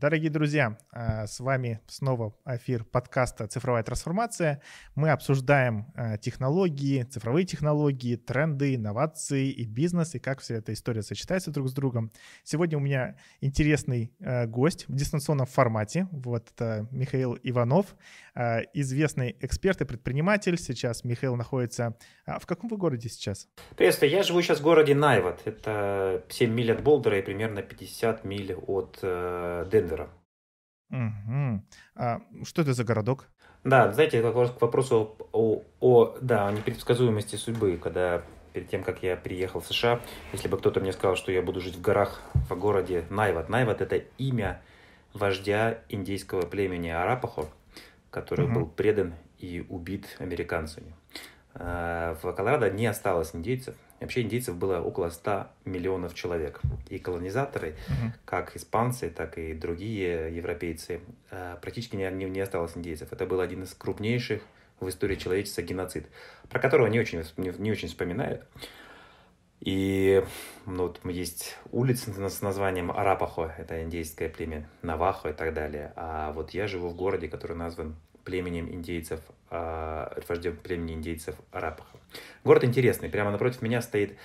Дорогие друзья, а, с вами снова эфир подкаста «Цифровая трансформация». Мы обсуждаем а, технологии, цифровые технологии, тренды, инновации и бизнес, и как вся эта история сочетается друг с другом. Сегодня у меня интересный а, гость в дистанционном формате. Вот это Михаил Иванов, известный эксперт и предприниматель. Сейчас Михаил находится... В каком вы городе сейчас? Приветствую, я живу сейчас в городе Найват. Это 7 миль от Болдера и примерно 50 миль от э, Денвера. Угу. А что это за городок? Да, знаете, вопрос к вопросу о, о, да, о непредсказуемости судьбы, когда перед тем, как я приехал в США, если бы кто-то мне сказал, что я буду жить в горах в городе Найват. Найват – это имя вождя индейского племени Арапахо, который угу. был предан и убит американцами. А, в Колорадо не осталось индейцев, Вообще индейцев было около 100 миллионов человек. И колонизаторы, угу. как испанцы, так и другие европейцы, э, практически не, не осталось индейцев. Это был один из крупнейших в истории человечества геноцид, про которого не очень, не, не очень вспоминают. И ну, вот есть улицы с названием Арапахо, это индейское племя, Навахо и так далее. А вот я живу в городе, который назван племенем индейцев, вождем племени индейцев Арапаха. Город интересный. Прямо напротив меня стоит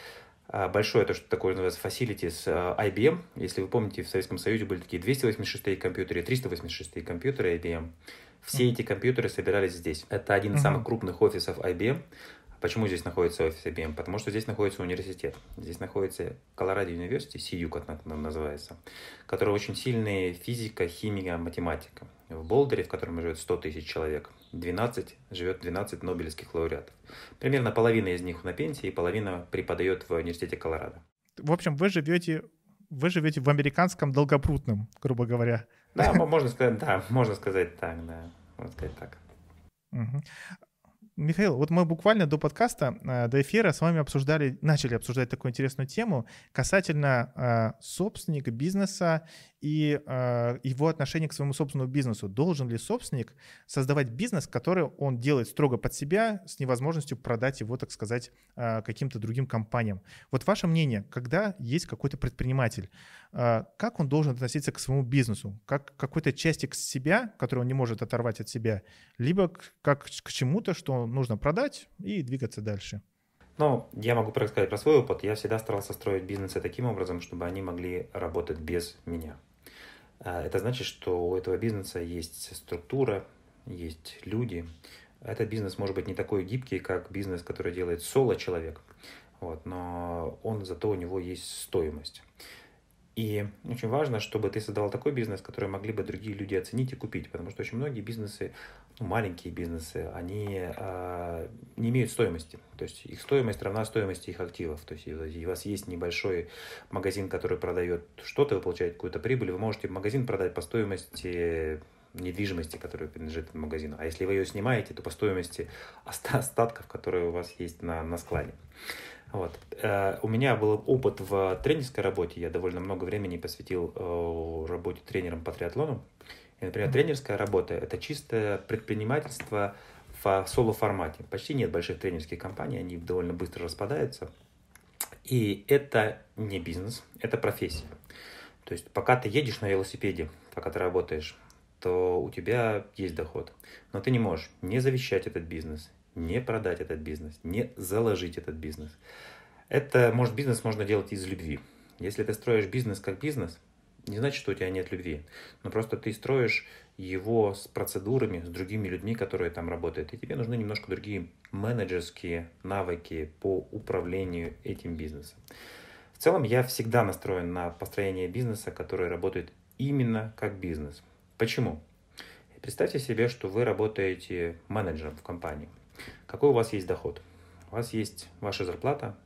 а, большое, то, что такое называется facilities IBM. Если вы помните, в Советском Союзе были такие 286 компьютеры, 386 компьютеры IBM. Все эти компьютеры собирались здесь. Это один из самых крупных офисов IBM. Почему здесь находится офис IBM? Потому что здесь находится университет. Здесь находится University, CU, как называется, который очень сильный физика, химия, математика. В Болдере, в котором живет 100 тысяч человек, 12, живет 12 нобелевских лауреатов. Примерно половина из них на пенсии, и половина преподает в университете Колорадо. В общем, вы живете, вы живете в американском долгопрутном, грубо говоря. Да, можно сказать, да, можно сказать так, да, можно сказать так. Угу. Михаил, вот мы буквально до подкаста, э, до эфира с вами обсуждали, начали обсуждать такую интересную тему касательно э, собственника бизнеса и э, его отношение к своему собственному бизнесу. Должен ли собственник создавать бизнес, который он делает строго под себя, с невозможностью продать его, так сказать, каким-то другим компаниям? Вот ваше мнение, когда есть какой-то предприниматель, как он должен относиться к своему бизнесу? Как к какой-то части к себя, которую он не может оторвать от себя, либо как к чему-то, что нужно продать и двигаться дальше? Ну, я могу рассказать про свой опыт. Я всегда старался строить бизнесы таким образом, чтобы они могли работать без меня. А, это значит, что у этого бизнеса есть структура, есть люди. Этот бизнес может быть не такой гибкий, как бизнес, который делает соло-человек, вот, но он зато у него есть стоимость. И очень важно, чтобы ты создавал такой бизнес, который могли бы другие люди оценить и купить, потому что очень многие бизнесы, ну, маленькие бизнесы, они э, не имеют стоимости. То есть их стоимость равна стоимости их активов. То есть у вас есть небольшой магазин, который продает что-то, вы получаете какую-то прибыль, вы можете магазин продать по стоимости недвижимости, которая принадлежит этому магазину. А если вы ее снимаете, то по стоимости остатков, которые у вас есть на, на складе. Вот. Э, у меня был опыт в тренерской работе. Я довольно много времени посвятил э, работе тренером по триатлону. И, например, тренерская работа – это чистое предпринимательство в соло-формате. Почти нет больших тренерских компаний, они довольно быстро распадаются. И это не бизнес, это профессия. То есть пока ты едешь на велосипеде, пока ты работаешь, то у тебя есть доход. Но ты не можешь не завещать этот бизнес, не продать этот бизнес, не заложить этот бизнес. Это, может, бизнес можно делать из любви. Если ты строишь бизнес как бизнес, не значит, что у тебя нет любви, но просто ты строишь его с процедурами, с другими людьми, которые там работают, и тебе нужны немножко другие менеджерские навыки по управлению этим бизнесом. В целом я всегда настроен на построение бизнеса, который работает именно как бизнес. Почему? Представьте себе, что вы работаете менеджером в компании. Какой у вас есть доход? У вас есть ваша зарплата,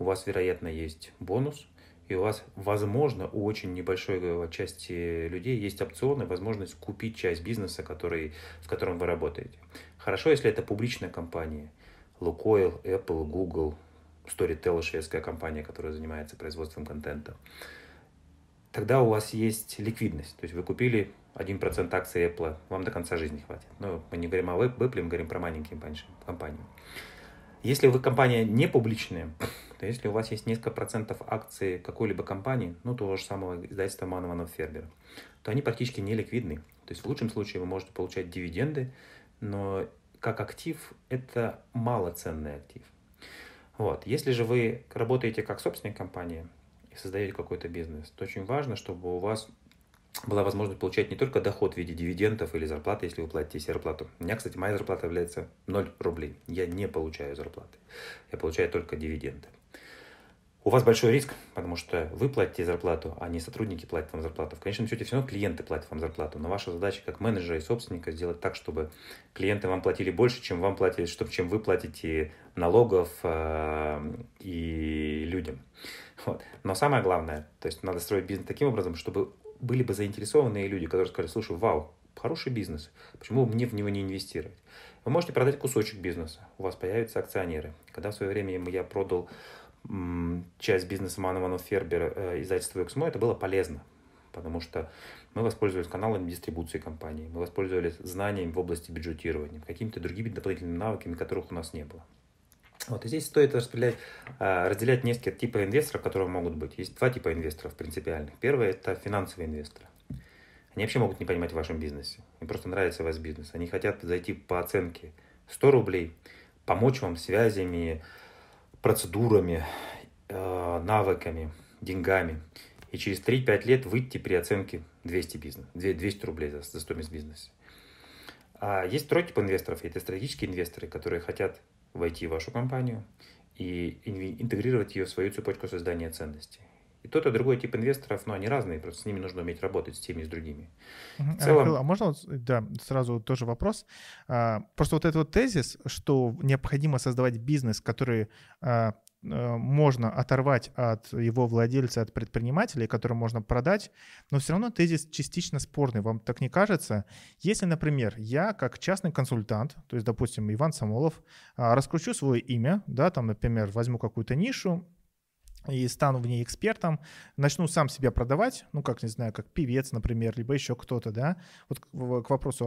у вас, вероятно, есть бонус, и у вас, возможно, у очень небольшой части людей есть опционы, возможность купить часть бизнеса, который, в котором вы работаете. Хорошо, если это публичная компания. Лукойл, Apple, Google, Storytel, шведская компания, которая занимается производством контента. Тогда у вас есть ликвидность. То есть вы купили 1% акций Apple вам до конца жизни хватит. Но мы не говорим о Apple, мы говорим про маленькие компании. Если вы компания не публичная, Но если у вас есть несколько процентов акций какой-либо компании, ну, того же самого издательства Манованов Фербера, то они практически не ликвидны. То есть в лучшем случае вы можете получать дивиденды, но как актив это малоценный актив. Вот. Если же вы работаете как собственник компании и создаете какой-то бизнес, то очень важно, чтобы у вас была возможность получать не только доход в виде дивидендов или зарплаты, если вы платите зарплату. У меня, кстати, моя зарплата является 0 рублей. Я не получаю зарплаты. Я получаю только дивиденды. У вас большой риск, потому что вы платите зарплату, а не сотрудники платят вам зарплату. В конечном счете все равно клиенты платят вам зарплату. Но ваша задача как менеджера и собственника сделать так, чтобы клиенты вам платили больше, чем вам платили, чтобы, чем вы платите налогов э, и людям. Вот. Но самое главное, то есть надо строить бизнес таким образом, чтобы были бы заинтересованные люди, которые сказали, слушай, вау, хороший бизнес, почему мне в него не инвестировать? Вы можете продать кусочек бизнеса, у вас появятся акционеры. Когда в свое время я продал часть бизнеса Манованов Фербер э, издательства XMO, это было полезно, потому что мы воспользовались каналами дистрибуции компании, мы воспользовались знаниями в области бюджетирования, какими-то другими дополнительными навыками, которых у нас не было. Вот, и здесь стоит распределять, э, разделять несколько типов инвесторов, которые могут быть. Есть два типа инвесторов принципиальных. Первый – это финансовые инвесторы. Они вообще могут не понимать в вашем бизнесе. Им просто нравится ваш бизнес. Они хотят зайти по оценке 100 рублей, помочь вам связями, процедурами, э, навыками, деньгами. И через 3-5 лет выйти при оценке 200, бизнес, 200 рублей за, за стоимость бизнеса. А есть второй тип инвесторов, это стратегические инвесторы, которые хотят войти в вашу компанию и интегрировать ее в свою цепочку создания ценностей. И тот и другой тип инвесторов, ну, они разные, просто с ними нужно уметь работать, с теми и с другими. В целом... А можно, вот, да, сразу тоже вопрос. А, просто вот этот вот тезис, что необходимо создавать бизнес, который а, можно оторвать от его владельца, от предпринимателей, который можно продать, но все равно тезис частично спорный. Вам так не кажется? Если, например, я как частный консультант, то есть, допустим, Иван Самолов, а, раскручу свое имя, да, там, например, возьму какую-то нишу, и стану в ней экспертом, начну сам себя продавать, ну, как, не знаю, как певец, например, либо еще кто-то, да, вот к, вопросу,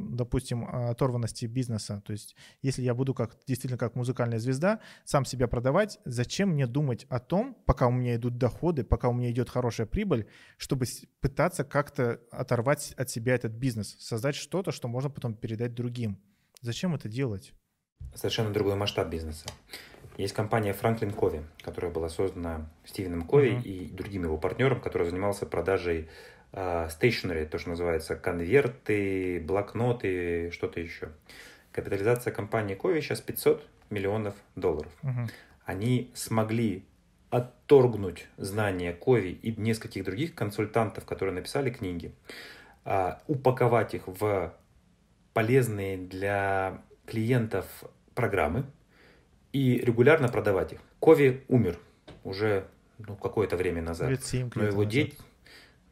допустим, оторванности бизнеса, то есть если я буду как действительно как музыкальная звезда, сам себя продавать, зачем мне думать о том, пока у меня идут доходы, пока у меня идет хорошая прибыль, чтобы пытаться как-то оторвать от себя этот бизнес, создать что-то, что можно потом передать другим. Зачем это делать? Совершенно другой масштаб бизнеса. Есть компания Franklin Covey, которая была создана Стивеном Кови mm-hmm. и другим его партнером, который занимался продажей э, stationery, то, что называется конверты, блокноты, что-то еще. Капитализация компании Кови сейчас 500 миллионов долларов. Mm-hmm. Они смогли отторгнуть знания Кови и нескольких других консультантов, которые написали книги, э, упаковать их в полезные для клиентов программы, и регулярно продавать их. Кови умер уже ну, какое-то время назад. Лет 7 но его дети,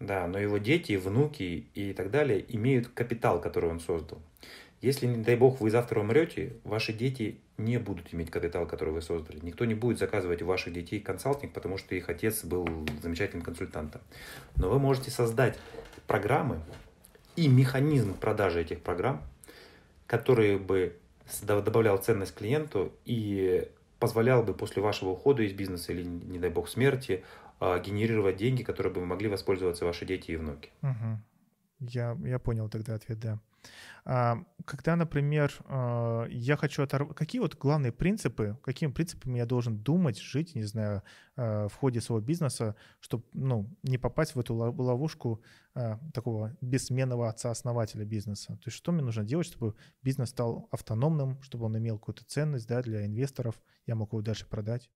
да, но его дети, внуки и так далее имеют капитал, который он создал. Если, не дай бог, вы завтра умрете, ваши дети не будут иметь капитал, который вы создали. Никто не будет заказывать у ваших детей консалтинг, потому что их отец был замечательным консультантом. Но вы можете создать программы и механизм продажи этих программ, которые бы добавлял ценность клиенту и позволял бы после вашего ухода из бизнеса или, не дай бог, смерти, а, генерировать деньги, которые бы могли воспользоваться ваши дети и внуки. Угу. Я, я понял тогда ответ, да. А, когда, например, а, я хочу оторвать... Какие вот главные принципы, какими принципами я должен думать, жить, не знаю, в ходе своего бизнеса, чтобы ну, не попасть в эту ловушку такого бессменного отца-основателя бизнеса? То есть что мне нужно делать, чтобы бизнес стал автономным, чтобы он имел какую-то ценность да, для инвесторов я могу его дальше продать?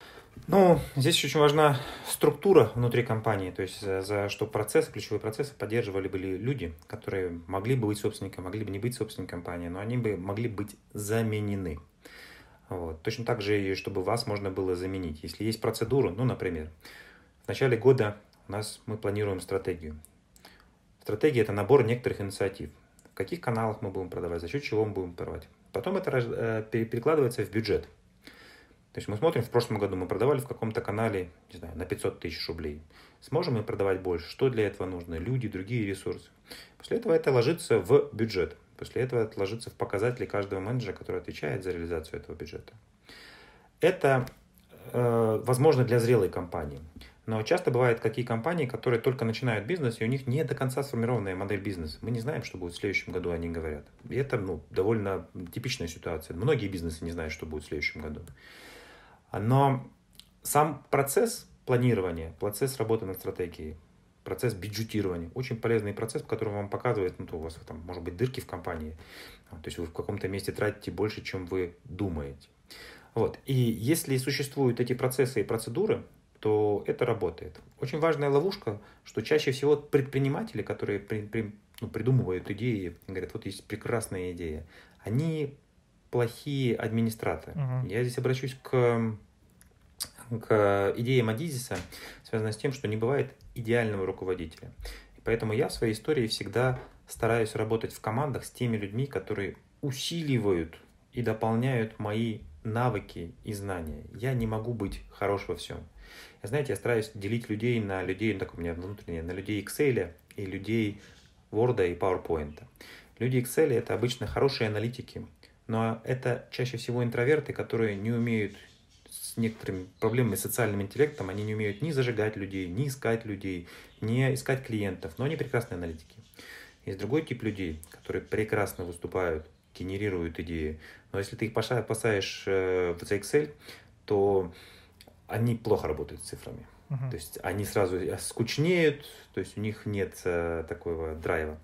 Ну, здесь очень важна структура внутри компании, то есть за, за что процессы, ключевые процессы поддерживали были люди, которые могли бы быть собственником, могли бы не быть собственником компании, но они бы могли быть заменены. Вот. Точно так же и чтобы вас можно было заменить. Если есть процедура, ну, например, в начале года у нас мы планируем стратегию. Стратегия – это набор некоторых инициатив. В каких каналах мы будем продавать, за счет чего мы будем продавать. Потом это э, перекладывается в бюджет – то есть мы смотрим, в прошлом году мы продавали в каком-то канале, не знаю, на 500 тысяч рублей. Сможем мы продавать больше? Что для этого нужно? Люди, другие ресурсы. После этого это ложится в бюджет. После этого это ложится в показатели каждого менеджера, который отвечает за реализацию этого бюджета. Это э, возможно для зрелой компании. Но часто бывают какие компании, которые только начинают бизнес, и у них не до конца сформированная модель бизнеса. Мы не знаем, что будет в следующем году, они говорят. И это ну, довольно типичная ситуация. Многие бизнесы не знают, что будет в следующем году. Но сам процесс планирования, процесс работы над стратегией, процесс бюджетирования, очень полезный процесс, который вам показывает, ну, то у вас там, может быть, дырки в компании, то есть вы в каком-то месте тратите больше, чем вы думаете. Вот. И если существуют эти процессы и процедуры, то это работает. Очень важная ловушка, что чаще всего предприниматели, которые при, при, ну, придумывают идеи, говорят, вот есть прекрасная идея, они плохие администраторы. Uh-huh. Я здесь обращусь к, к идее Мадизиса, связанной с тем, что не бывает идеального руководителя. И поэтому я в своей истории всегда стараюсь работать в командах с теми людьми, которые усиливают и дополняют мои навыки и знания. Я не могу быть хорош во всем. Знаете, я стараюсь делить людей на людей, ну, так у меня внутреннее, на людей Excel и людей Word и PowerPoint. Люди Excel это обычно хорошие аналитики, но это чаще всего интроверты, которые не умеют с некоторыми проблемами с социальным интеллектом, они не умеют ни зажигать людей, ни искать людей, не искать клиентов, но они прекрасные аналитики. Есть другой тип людей, которые прекрасно выступают, генерируют идеи, но если ты их посадишь э, в Excel, то они плохо работают с цифрами. Uh-huh. То есть они сразу скучнеют, то есть у них нет э, такого драйва.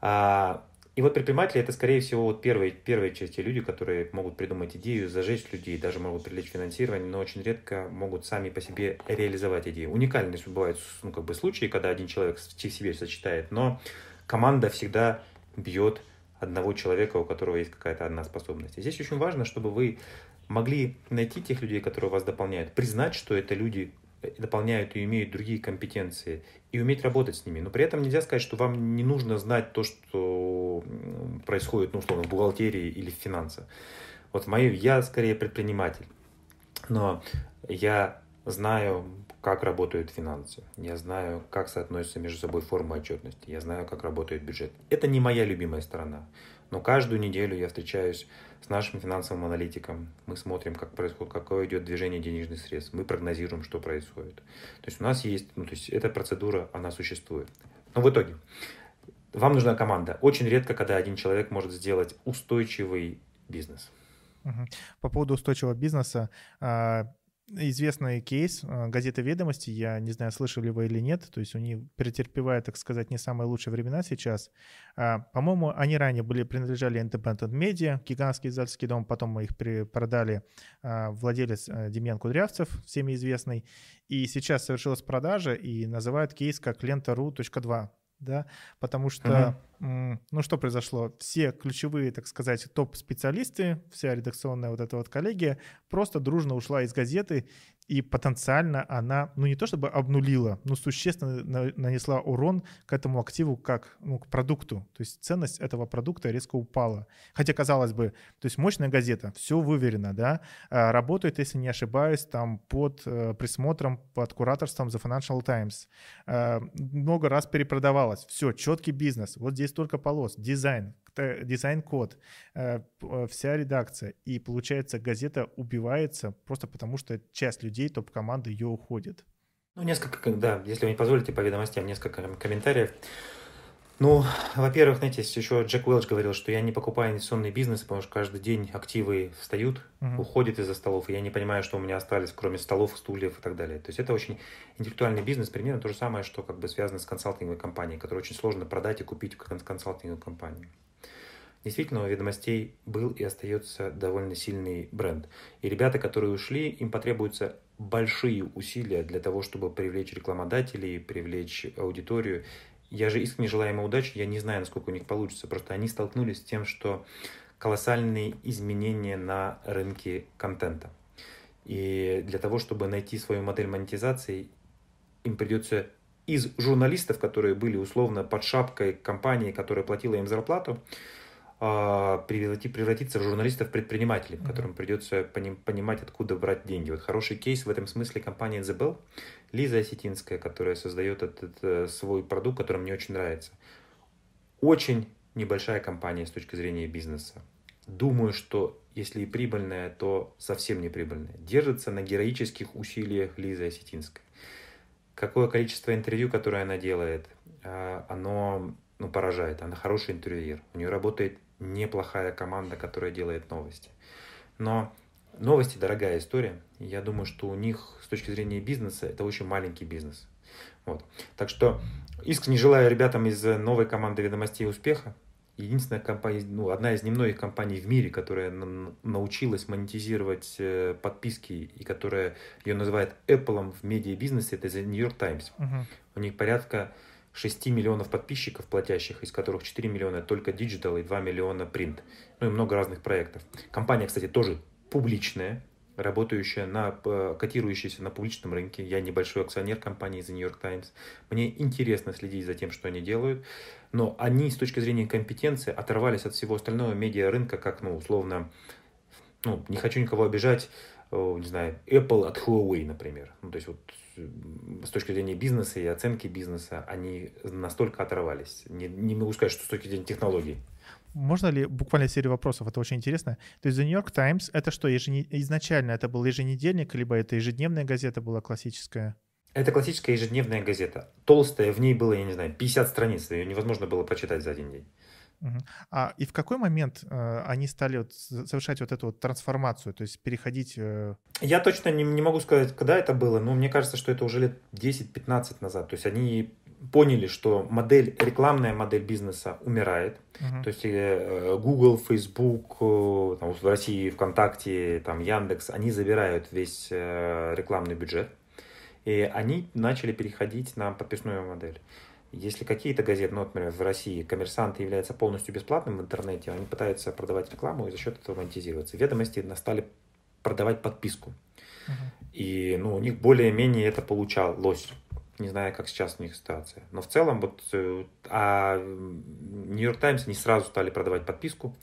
А, и вот предприниматели это, скорее всего, вот первые, первые части люди, которые могут придумать идею, зажечь людей, даже могут привлечь финансирование, но очень редко могут сами по себе реализовать идею. Уникальные бывают ну, как бы, случаи, когда один человек в себе сочетает, но команда всегда бьет одного человека, у которого есть какая-то одна способность. И здесь очень важно, чтобы вы могли найти тех людей, которые вас дополняют, признать, что это люди дополняют и имеют другие компетенции, и уметь работать с ними. Но при этом нельзя сказать, что вам не нужно знать то, что происходит, ну, условно, в бухгалтерии или в финансах. Вот мою, я скорее предприниматель, но я знаю, как работают финансы, я знаю, как соотносятся между собой формы отчетности, я знаю, как работает бюджет. Это не моя любимая сторона, но каждую неделю я встречаюсь с нашим финансовым аналитиком. Мы смотрим, как происходит, какое идет движение денежных средств. Мы прогнозируем, что происходит. То есть у нас есть, ну, то есть эта процедура, она существует. Но в итоге вам нужна команда. Очень редко, когда один человек может сделать устойчивый бизнес. По поводу устойчивого бизнеса, а, известный кейс э, газеты «Ведомости», я не знаю, слышали вы или нет, то есть они претерпевают, так сказать, не самые лучшие времена сейчас. А, по-моему, они ранее были, принадлежали Independent Media, гигантский издательский дом, потом мы их продали а, владелец э, Демьян Кудрявцев, всеми известный, и сейчас совершилась продажа и называют кейс как лента.ру.2 да, потому что, uh-huh. Ну что произошло, все ключевые, так сказать, топ-специалисты, вся редакционная вот эта вот коллегия просто дружно ушла из газеты, и потенциально она, ну не то чтобы обнулила, но существенно нанесла урон к этому активу как ну, к продукту. То есть ценность этого продукта резко упала. Хотя, казалось бы, то есть мощная газета, все выверено, да, а, работает, если не ошибаюсь, там под э, присмотром, под кураторством The Financial Times. Э, много раз перепродавалась, все, четкий бизнес, вот здесь только полос, дизайн, дизайн-код, э, э, вся редакция. И получается, газета убивается просто потому, что часть людей топ-команды ее уходит. Ну, несколько, да, если вы не позволите по ведомостям, несколько комментариев. Ну, во-первых, знаете, еще Джек Уэлч говорил, что я не покупаю инвестиционный бизнес, потому что каждый день активы встают, uh-huh. уходят из-за столов, и я не понимаю, что у меня остались, кроме столов, стульев и так далее. То есть это очень интеллектуальный бизнес, примерно то же самое, что как бы связано с консалтинговой компанией, которую очень сложно продать и купить консалтинговую компанию. Действительно, у ведомостей был и остается довольно сильный бренд. И ребята, которые ушли, им потребуются большие усилия для того, чтобы привлечь рекламодателей, привлечь аудиторию. Я же искренне желаю им удачи, я не знаю, насколько у них получится. Просто они столкнулись с тем, что колоссальные изменения на рынке контента. И для того, чтобы найти свою модель монетизации, им придется из журналистов, которые были условно под шапкой компании, которая платила им зарплату, превратиться в журналистов-предпринимателей, mm-hmm. которым придется понимать, откуда брать деньги. Вот хороший кейс в этом смысле компания The Bell, Лиза Осетинская, которая создает этот, этот свой продукт, который мне очень нравится. Очень небольшая компания с точки зрения бизнеса. думаю, что если и прибыльная, то совсем не прибыльная. Держится на героических усилиях Лизы Осетинской. Какое количество интервью, которое она делает, а, оно ну, поражает. Она хороший интервьюер. У нее работает неплохая команда, которая делает новости. Но новости дорогая история. Я думаю, что у них с точки зрения бизнеса это очень маленький бизнес. Вот. Так что искренне желаю ребятам из новой команды ведомостей успеха единственная компания, ну, одна из немногих компаний в мире, которая научилась монетизировать э, подписки и которая ее называет Apple в медиабизнесе, это The New York Times. Uh-huh. У них порядка 6 миллионов подписчиков платящих, из которых 4 миллиона только digital и 2 миллиона print. Ну и много разных проектов. Компания, кстати, тоже публичная, работающая на, э, котирующаяся на публичном рынке. Я небольшой акционер компании The New York Times. Мне интересно следить за тем, что они делают. Но они с точки зрения компетенции оторвались от всего остального медиа рынка, как, ну, условно, ну, не хочу никого обижать, не знаю, Apple от Huawei, например. Ну, то есть вот с точки зрения бизнеса и оценки бизнеса они настолько оторвались. Не, не могу сказать, что с точки зрения технологий. Можно ли буквально серию вопросов? Это очень интересно. То есть The New York Times — это что, еженед... изначально это был еженедельник, либо это ежедневная газета была классическая? Это классическая ежедневная газета. Толстая, в ней было, я не знаю, 50 страниц. Ее невозможно было прочитать за один день. А и в какой момент э, они стали вот совершать вот эту вот трансформацию, то есть переходить? Э... Я точно не, не могу сказать, когда это было, но мне кажется, что это уже лет 10-15 назад. То есть они поняли, что модель, рекламная модель бизнеса умирает. Uh-huh. То есть э, Google, Facebook, э, там, в России ВКонтакте, там, Яндекс, они забирают весь э, рекламный бюджет. И они начали переходить на подписную модель. Если какие-то газеты, ну, например, в России коммерсанты являются полностью бесплатным в интернете, они пытаются продавать рекламу и за счет этого монетизироваться. Ведомости стали продавать подписку. Uh-huh. И ну, у них более-менее это получалось. Не знаю, как сейчас у них ситуация. Но в целом, вот, э, а York Times не сразу стали продавать подписку.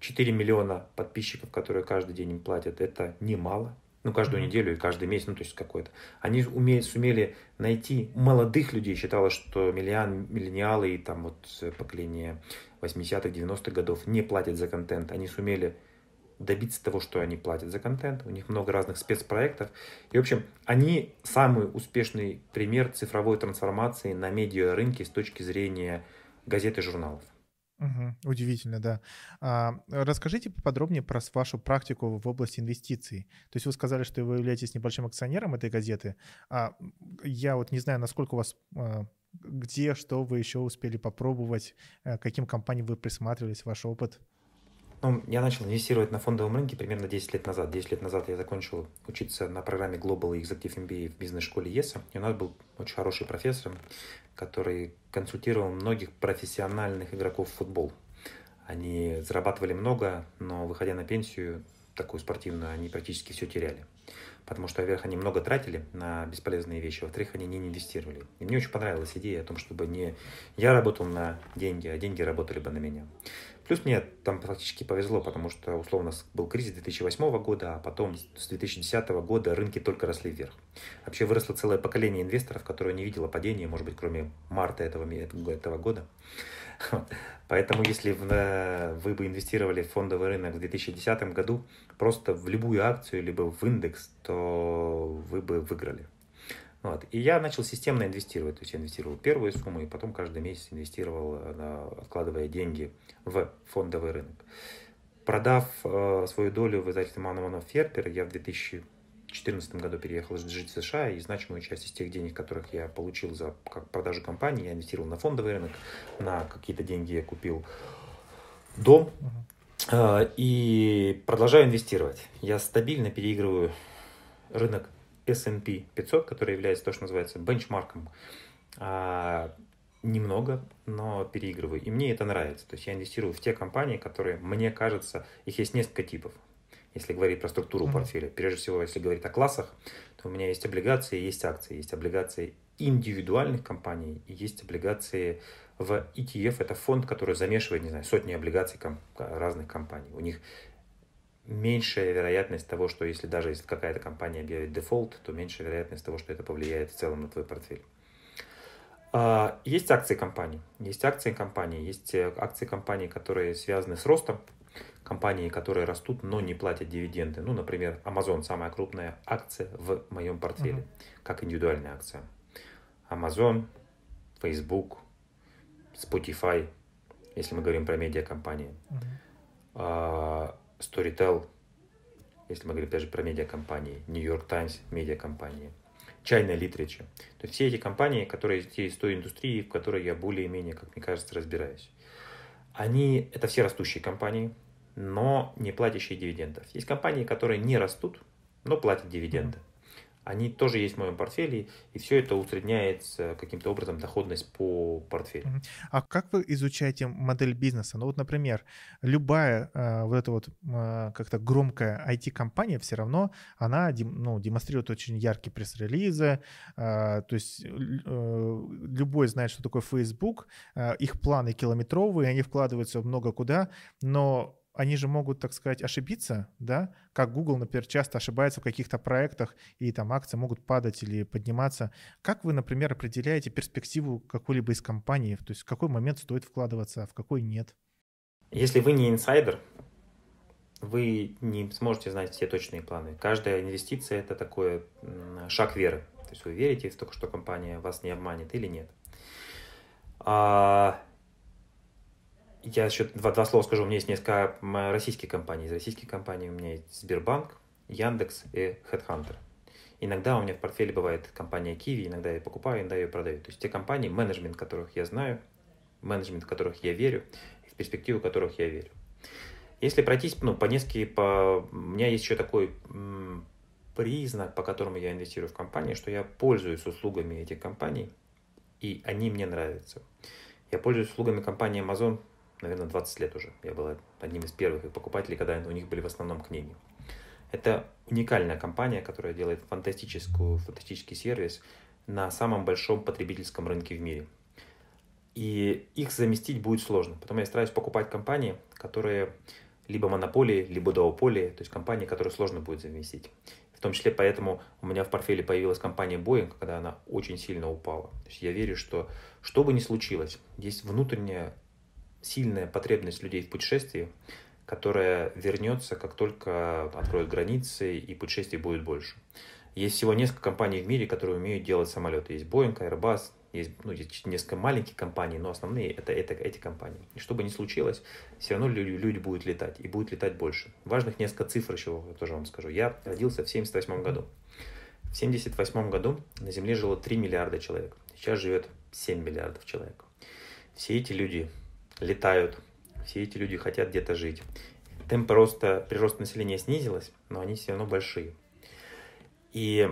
4 миллиона подписчиков, которые каждый день им платят, это немало ну, каждую неделю и каждый месяц, ну, то есть какой-то. Они умеют, сумели найти молодых людей, считалось, что миллион, миллениалы и там вот поколение 80-х, 90-х годов не платят за контент. Они сумели добиться того, что они платят за контент. У них много разных спецпроектов. И, в общем, они самый успешный пример цифровой трансформации на медиа рынке с точки зрения газет и журналов. Угу, удивительно, да. А, расскажите поподробнее про вашу практику в области инвестиций. То есть вы сказали, что вы являетесь небольшим акционером этой газеты. А я вот не знаю, насколько у вас а, где, что вы еще успели попробовать, а, каким компаниям вы присматривались, ваш опыт. Ну, я начал инвестировать на фондовом рынке примерно 10 лет назад. 10 лет назад я закончил учиться на программе Global Executive MBA в бизнес-школе ЕСА. И у нас был очень хороший профессор, который консультировал многих профессиональных игроков в футбол. Они зарабатывали много, но выходя на пенсию, такую спортивную, они практически все теряли. Потому что, во-первых, они много тратили на бесполезные вещи, во-вторых, они не инвестировали. И мне очень понравилась идея о том, чтобы не я работал на деньги, а деньги работали бы на меня. Плюс мне там практически повезло, потому что, условно, был кризис 2008 года, а потом с 2010 года рынки только росли вверх. Вообще выросло целое поколение инвесторов, которое не видело падения, может быть, кроме марта этого, этого года. Поэтому, если вы бы инвестировали в фондовый рынок в 2010 году, просто в любую акцию, либо в индекс, то вы бы выиграли. Вот. И я начал системно инвестировать. То есть я инвестировал первую сумму и потом каждый месяц инвестировал, э, откладывая деньги в фондовый рынок. Продав э, свою долю в издательстве Мануманов Ферпер, я в 2014 году переехал жить в США, и значимую часть из тех денег, которых я получил за продажу компании, я инвестировал на фондовый рынок, на какие-то деньги я купил дом, э, и продолжаю инвестировать. Я стабильно переигрываю рынок S&P 500, который является то, что называется бенчмарком, а, немного, но переигрываю. И мне это нравится. То есть я инвестирую в те компании, которые, мне кажется, их есть несколько типов. Если говорить про структуру mm-hmm. портфеля. Прежде всего, если говорить о классах, то у меня есть облигации, есть акции. Есть облигации индивидуальных компаний и есть облигации в ETF. Это фонд, который замешивает, не знаю, сотни облигаций ком- разных компаний. У них меньшая вероятность того, что если даже если какая-то компания объявит дефолт, то меньшая вероятность того, что это повлияет в целом на твой портфель. А, есть акции компаний. Есть акции компаний, есть э, акции компаний, которые связаны с ростом. Компании, которые растут, но не платят дивиденды. Ну, например, Amazon самая крупная акция в моем портфеле, uh-huh. как индивидуальная акция. Amazon, Facebook, Spotify, если мы говорим про медиакомпании. Uh-huh. Storytel, если мы говорим опять же про медиакомпании. New York Times, медиакомпании. China Literature. То есть все эти компании, которые есть из той индустрии, в которой я более-менее, как мне кажется, разбираюсь. Они, это все растущие компании, но не платящие дивидендов. Есть компании, которые не растут, но платят дивиденды. Mm-hmm они тоже есть в моем портфеле, и все это усредняет каким-то образом доходность по портфелю. А как вы изучаете модель бизнеса? Ну вот, например, любая э, вот эта вот э, как-то громкая IT-компания все равно, она ну, демонстрирует очень яркие пресс-релизы, э, то есть любой знает, что такое Facebook, их планы километровые, они вкладываются много куда, но они же могут, так сказать, ошибиться, да, как Google, например, часто ошибается в каких-то проектах, и там акции могут падать или подниматься. Как вы, например, определяете перспективу какой-либо из компаний? То есть в какой момент стоит вкладываться, а в какой нет? Если вы не инсайдер, вы не сможете знать все точные планы. Каждая инвестиция – это такой шаг веры. То есть вы верите в то, что компания вас не обманет или нет. А я еще два, два слова скажу. У меня есть несколько российских компаний. Из российских компаний у меня есть Сбербанк, Яндекс и Headhunter. Иногда у меня в портфеле бывает компания Kiwi, иногда я покупаю, иногда я ее продаю. То есть те компании, менеджмент которых я знаю, менеджмент которых я верю, в перспективу которых я верю. Если пройтись ну, по нескольким, по... у меня есть еще такой м, признак, по которому я инвестирую в компании, что я пользуюсь услугами этих компаний, и они мне нравятся. Я пользуюсь услугами компании Amazon наверное, 20 лет уже. Я был одним из первых их покупателей, когда у них были в основном книги. Это уникальная компания, которая делает фантастическую, фантастический сервис на самом большом потребительском рынке в мире. И их заместить будет сложно. Поэтому я стараюсь покупать компании, которые либо монополии, либо дуополии, то есть компании, которые сложно будет заместить. В том числе поэтому у меня в портфеле появилась компания Boeing, когда она очень сильно упала. То есть я верю, что что бы ни случилось, есть внутренняя сильная потребность людей в путешествии, которая вернется, как только откроют границы и путешествий будет больше. Есть всего несколько компаний в мире, которые умеют делать самолеты. Есть Boeing, Airbus, есть, ну, есть несколько маленьких компаний, но основные это, это эти компании. И что бы ни случилось, все равно люди, люди будут летать, и будут летать больше. Важных несколько цифр еще я тоже вам скажу. Я родился в 1978 году. В 1978 году на Земле жило 3 миллиарда человек. Сейчас живет 7 миллиардов человек. Все эти люди летают, все эти люди хотят где-то жить. Темп роста, прирост населения снизилась, но они все равно большие. И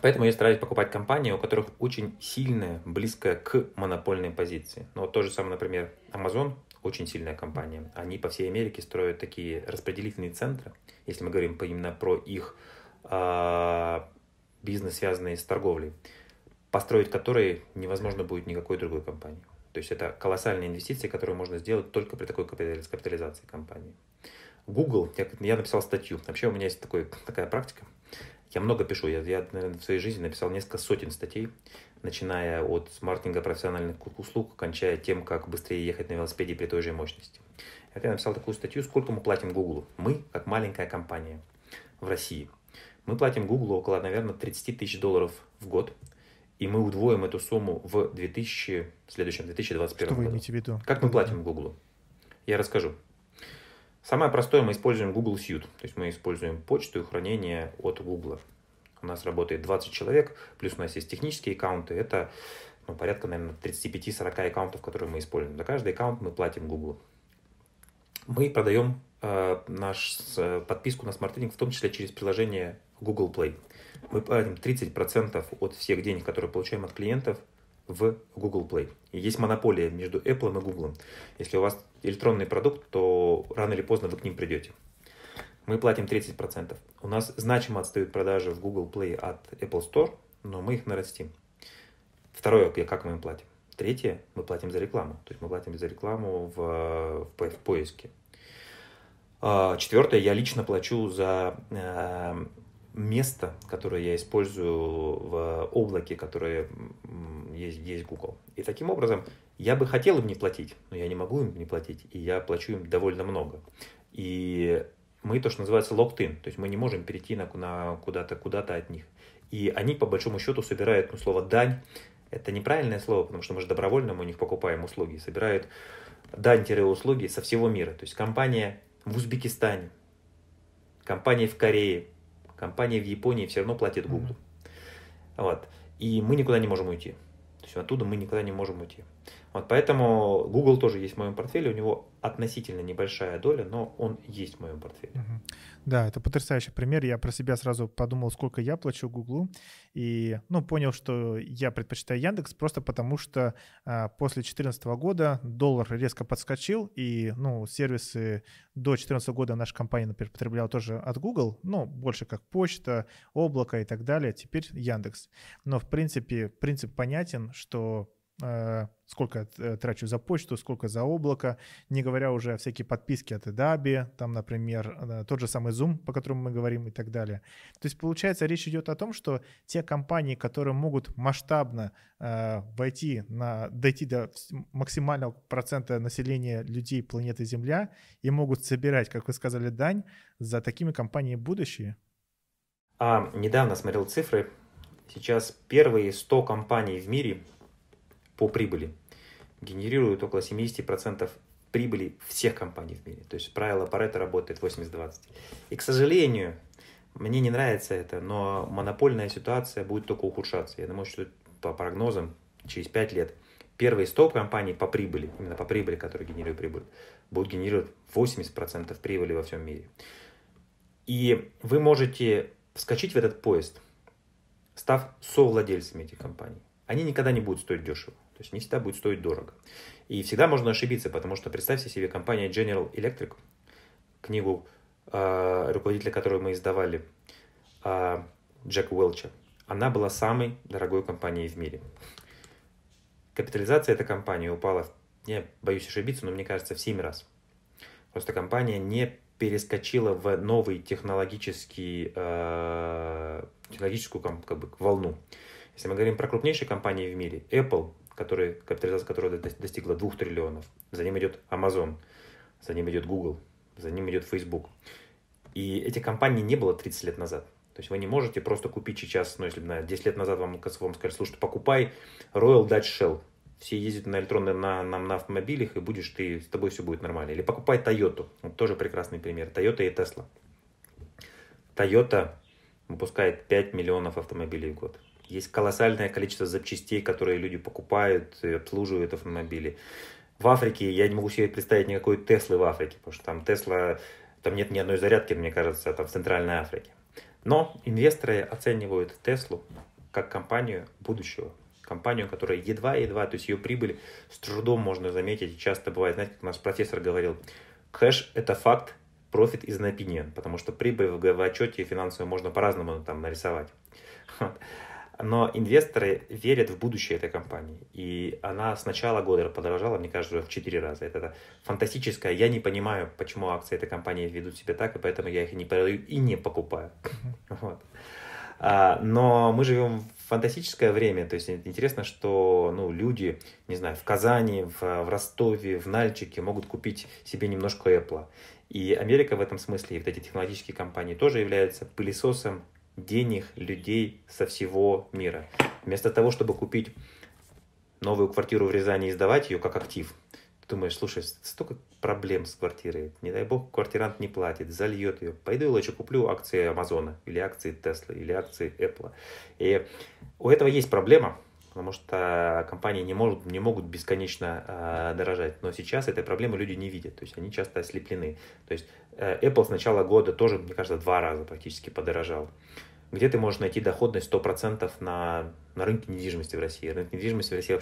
поэтому я стараюсь покупать компании, у которых очень сильная, близкая к монопольной позиции. Ну вот то же самое, например, Amazon, очень сильная компания. Они по всей Америке строят такие распределительные центры, если мы говорим именно про их э, бизнес, связанный с торговлей, построить которые невозможно будет никакой другой компании. То есть это колоссальные инвестиции, которые можно сделать только при такой капитализации компании. Google, я, я написал статью. Вообще у меня есть такой, такая практика. Я много пишу. Я, я, наверное, в своей жизни написал несколько сотен статей, начиная от маркетинга профессиональных услуг, кончая тем, как быстрее ехать на велосипеде при той же мощности. Я написал такую статью, сколько мы платим Google. Мы, как маленькая компания в России, мы платим Google около, наверное, 30 тысяч долларов в год и мы удвоим эту сумму в 2000, в следующем 2021 Что вы году. имеете в виду? Как мы платим Google? Я расскажу. Самое простое, мы используем Google Suite, то есть мы используем почту и хранение от Google. У нас работает 20 человек, плюс у нас есть технические аккаунты, это ну, порядка, наверное, 35-40 аккаунтов, которые мы используем. За каждый аккаунт мы платим Google. Мы продаем э, наш э, подписку на смарт в том числе через приложение Google Play мы платим 30% от всех денег, которые получаем от клиентов, в Google Play. И есть монополия между Apple и Google. Если у вас электронный продукт, то рано или поздно вы к ним придете. Мы платим 30%. У нас значимо отстают продажи в Google Play от Apple Store, но мы их нарастим. Второе, как мы им платим. Третье, мы платим за рекламу. То есть мы платим за рекламу в, в, в поиске. А, четвертое, я лично плачу за э, место, которое я использую в облаке, которое есть, есть Google. И таким образом Я бы хотел им не платить, но я не могу им не платить, и я плачу им довольно много. И мы то, что называется locked-in, то есть мы не можем перейти на, на куда-то куда от них. И они, по большому счету, собирают, ну, слово «дань», это неправильное слово, потому что мы же добровольно мы у них покупаем услуги, собирают дань-услуги со всего мира. То есть компания в Узбекистане, компания в Корее, компания в Японии все равно платит Google. Mm-hmm. Вот. И мы никуда не можем уйти. То есть оттуда мы никуда не можем уйти. Вот поэтому Google тоже есть в моем портфеле, у него относительно небольшая доля, но он есть в моем портфеле. Uh-huh. Да, это потрясающий пример. Я про себя сразу подумал, сколько я плачу Гуглу, и ну, понял, что я предпочитаю Яндекс просто потому, что а, после 2014 года доллар резко подскочил, и ну, сервисы до 2014 года наша компания, например, потребляла тоже от Google, ну, больше как почта, облако и так далее. Теперь Яндекс. Но, в принципе, принцип понятен, что сколько э, трачу за почту, сколько за облако, не говоря уже о всякие подписки от Adobe, там, например, э, тот же самый Zoom, по которому мы говорим и так далее. То есть, получается, речь идет о том, что те компании, которые могут масштабно э, войти на, дойти до максимального процента населения людей планеты Земля и могут собирать, как вы сказали, дань, за такими компаниями будущее. А, недавно смотрел цифры. Сейчас первые 100 компаний в мире по прибыли генерируют около 70% прибыли всех компаний в мире. То есть правило Паретта работает 80-20. И, к сожалению, мне не нравится это, но монопольная ситуация будет только ухудшаться. Я думаю, что по прогнозам через 5 лет первые 100 компаний по прибыли, именно по прибыли, которые генерируют прибыль, будут генерировать 80% прибыли во всем мире. И вы можете вскочить в этот поезд, став совладельцами этих компаний. Они никогда не будут стоить дешево. То есть не всегда будет стоить дорого. И всегда можно ошибиться, потому что представьте себе компания General Electric, книгу, э, руководителя которой мы издавали, э, Джека Уэлча, она была самой дорогой компанией в мире. Капитализация этой компании упала, я боюсь ошибиться, но мне кажется, в 7 раз. Просто компания не перескочила в новый технологический, э, технологическую как бы, волну. Если мы говорим про крупнейшие компании в мире, Apple, который, капитализация которого достигла 2 триллионов. За ним идет Amazon, за ним идет Google, за ним идет Facebook. И этих компаний не было 30 лет назад. То есть вы не можете просто купить сейчас, ну если на 10 лет назад вам, вам сказали, слушай, покупай Royal Dutch Shell. Все ездят на электронных, на, на, на автомобилях, и будешь ты, с тобой все будет нормально. Или покупай Toyota. Вот тоже прекрасный пример. Toyota и Tesla. Toyota выпускает 5 миллионов автомобилей в год. Есть колоссальное количество запчастей, которые люди покупают и обслуживают автомобили. В Африке я не могу себе представить никакой Теслы в Африке, потому что там Тесла, там нет ни одной зарядки, мне кажется, там в Центральной Африке. Но инвесторы оценивают Теслу как компанию будущего. Компанию, которая едва-едва, то есть ее прибыль с трудом можно заметить. Часто бывает, знаете, как наш профессор говорил, кэш – это факт, профит из opinion, потому что прибыль в, в отчете финансовую можно по-разному там нарисовать. Но инвесторы верят в будущее этой компании. И она с начала года подорожала, мне кажется, в 4 раза. Это, это фантастическое. Я не понимаю, почему акции этой компании ведут себя так, и поэтому я их не продаю и не покупаю. Вот. А, но мы живем в фантастическое время. То есть интересно, что ну, люди, не знаю, в Казани, в, в Ростове, в Нальчике могут купить себе немножко Apple. И Америка в этом смысле, и вот эти технологические компании тоже являются пылесосом денег людей со всего мира. Вместо того, чтобы купить новую квартиру в Рязани и сдавать ее как актив, ты думаешь, слушай, столько проблем с квартирой, не дай бог квартирант не платит, зальет ее, пойду я лучше куплю акции Амазона, или акции Тесла, или акции Apple. И у этого есть проблема, потому что компании не, может, не могут бесконечно э, дорожать. Но сейчас этой проблемы люди не видят, то есть они часто ослеплены. То есть э, Apple с начала года тоже, мне кажется, два раза практически подорожал где ты можешь найти доходность 100% на, на рынке недвижимости в России. Рынок недвижимости в России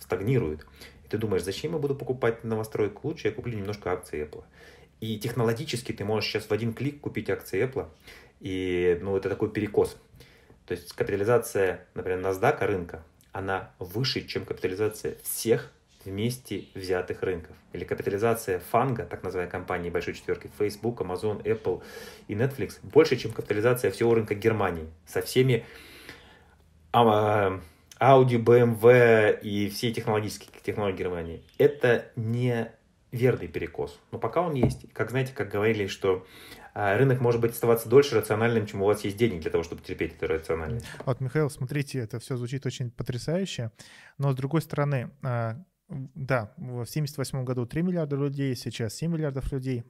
стагнирует. И ты думаешь, зачем я буду покупать новостройку? Лучше я куплю немножко акций Apple. И технологически ты можешь сейчас в один клик купить акции Apple. И ну, это такой перекос. То есть капитализация, например, NASDAQ рынка, она выше, чем капитализация всех вместе взятых рынков. Или капитализация фанга, так называемой компании большой четверки, Facebook, Amazon, Apple и Netflix, больше, чем капитализация всего рынка Германии со всеми а, Audi, BMW и все технологические технологии Германии. Это не верный перекос. Но пока он есть. Как знаете, как говорили, что а, рынок может быть оставаться дольше рациональным, чем у вас есть денег для того, чтобы терпеть это рациональность. Вот, Михаил, смотрите, это все звучит очень потрясающе, но с другой стороны, а, да, в 1978 году 3 миллиарда людей, сейчас 7 миллиардов людей.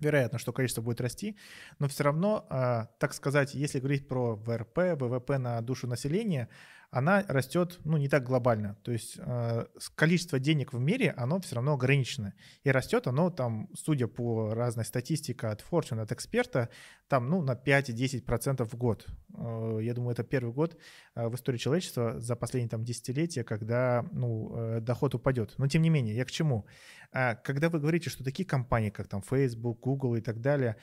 Вероятно, что количество будет расти, но все равно, а, так сказать, если говорить про ВРП, ВВП на душу населения, она растет, ну, не так глобально. То есть э, количество денег в мире, оно все равно ограничено. И растет оно там, судя по разной статистике от Fortune, от эксперта, там, ну, на 5-10% в год. Э, я думаю, это первый год э, в истории человечества за последние там десятилетия, когда, ну, э, доход упадет. Но, тем не менее, я к чему? Э, когда вы говорите, что такие компании, как там Facebook, Google и так далее,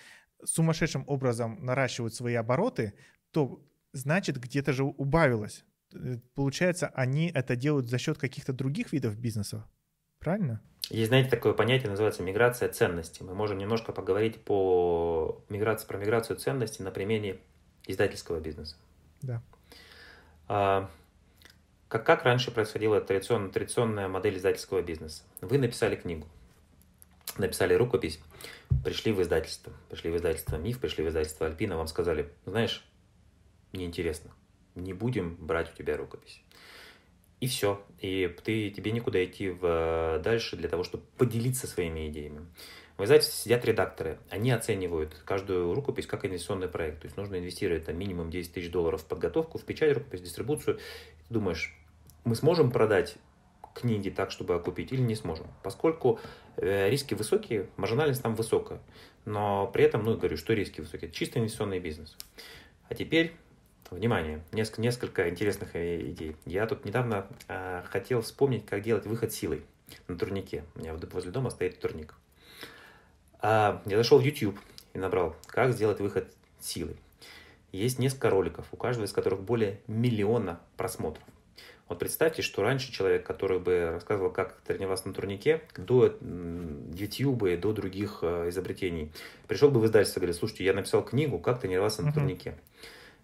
сумасшедшим образом наращивают свои обороты, то значит где-то же убавилось. Э, получается, они это делают за счет каких-то других видов бизнеса, правильно? Есть, знаете, такое понятие, называется миграция ценностей. Мы можем немножко поговорить по миграции, про миграцию ценностей на примере издательского бизнеса. Да. А, как, как раньше происходила традиционная, традиционная модель издательского бизнеса? Вы написали книгу, написали рукопись, пришли в издательство, пришли в издательство МИФ, пришли в издательство Альпина, вам сказали, знаешь, неинтересно, не будем брать у тебя рукопись. И все. И ты, тебе некуда идти в, дальше для того, чтобы поделиться своими идеями. В издательстве сидят редакторы. Они оценивают каждую рукопись как инвестиционный проект. То есть нужно инвестировать там, минимум 10 тысяч долларов в подготовку, в печать рукопись, дистрибуцию. Ты думаешь, мы сможем продать книги так, чтобы окупить, или не сможем. Поскольку э, риски высокие, маржинальность там высокая. Но при этом, ну, говорю, что риски высокие? Это чисто инвестиционный бизнес. А теперь Внимание, несколько, несколько интересных э, идей. Я тут недавно э, хотел вспомнить, как делать выход силой на турнике. У меня возле дома стоит турник. А, я зашел в YouTube и набрал, как сделать выход силой. Есть несколько роликов, у каждого из которых более миллиона просмотров. Вот представьте, что раньше человек, который бы рассказывал, как тренироваться на турнике, до YouTube, до других э, изобретений, пришел бы в издательство и говорит, слушайте, я написал книгу, как тренироваться на uh-huh.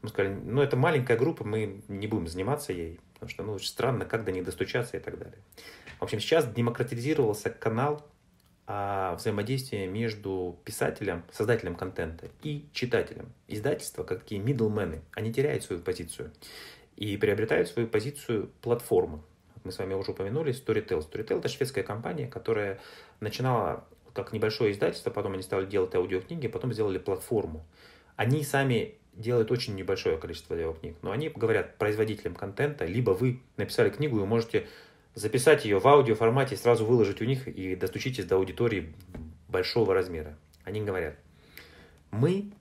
Мы сказали, ну это маленькая группа, мы не будем заниматься ей, потому что ну, очень странно, как до них достучаться и так далее. В общем, сейчас демократизировался канал а, взаимодействия между писателем, создателем контента и читателем. Издательства, как такие middlemen, они теряют свою позицию и приобретают свою позицию платформы. Мы с вами уже упомянули Storytel. Storytel – это шведская компания, которая начинала как небольшое издательство, потом они стали делать аудиокниги, потом сделали платформу. Они сами делают очень небольшое количество аудиокниг, но они говорят производителям контента, либо вы написали книгу и можете записать ее в аудиоформате, сразу выложить у них и достучитесь до аудитории большого размера. Они говорят, мы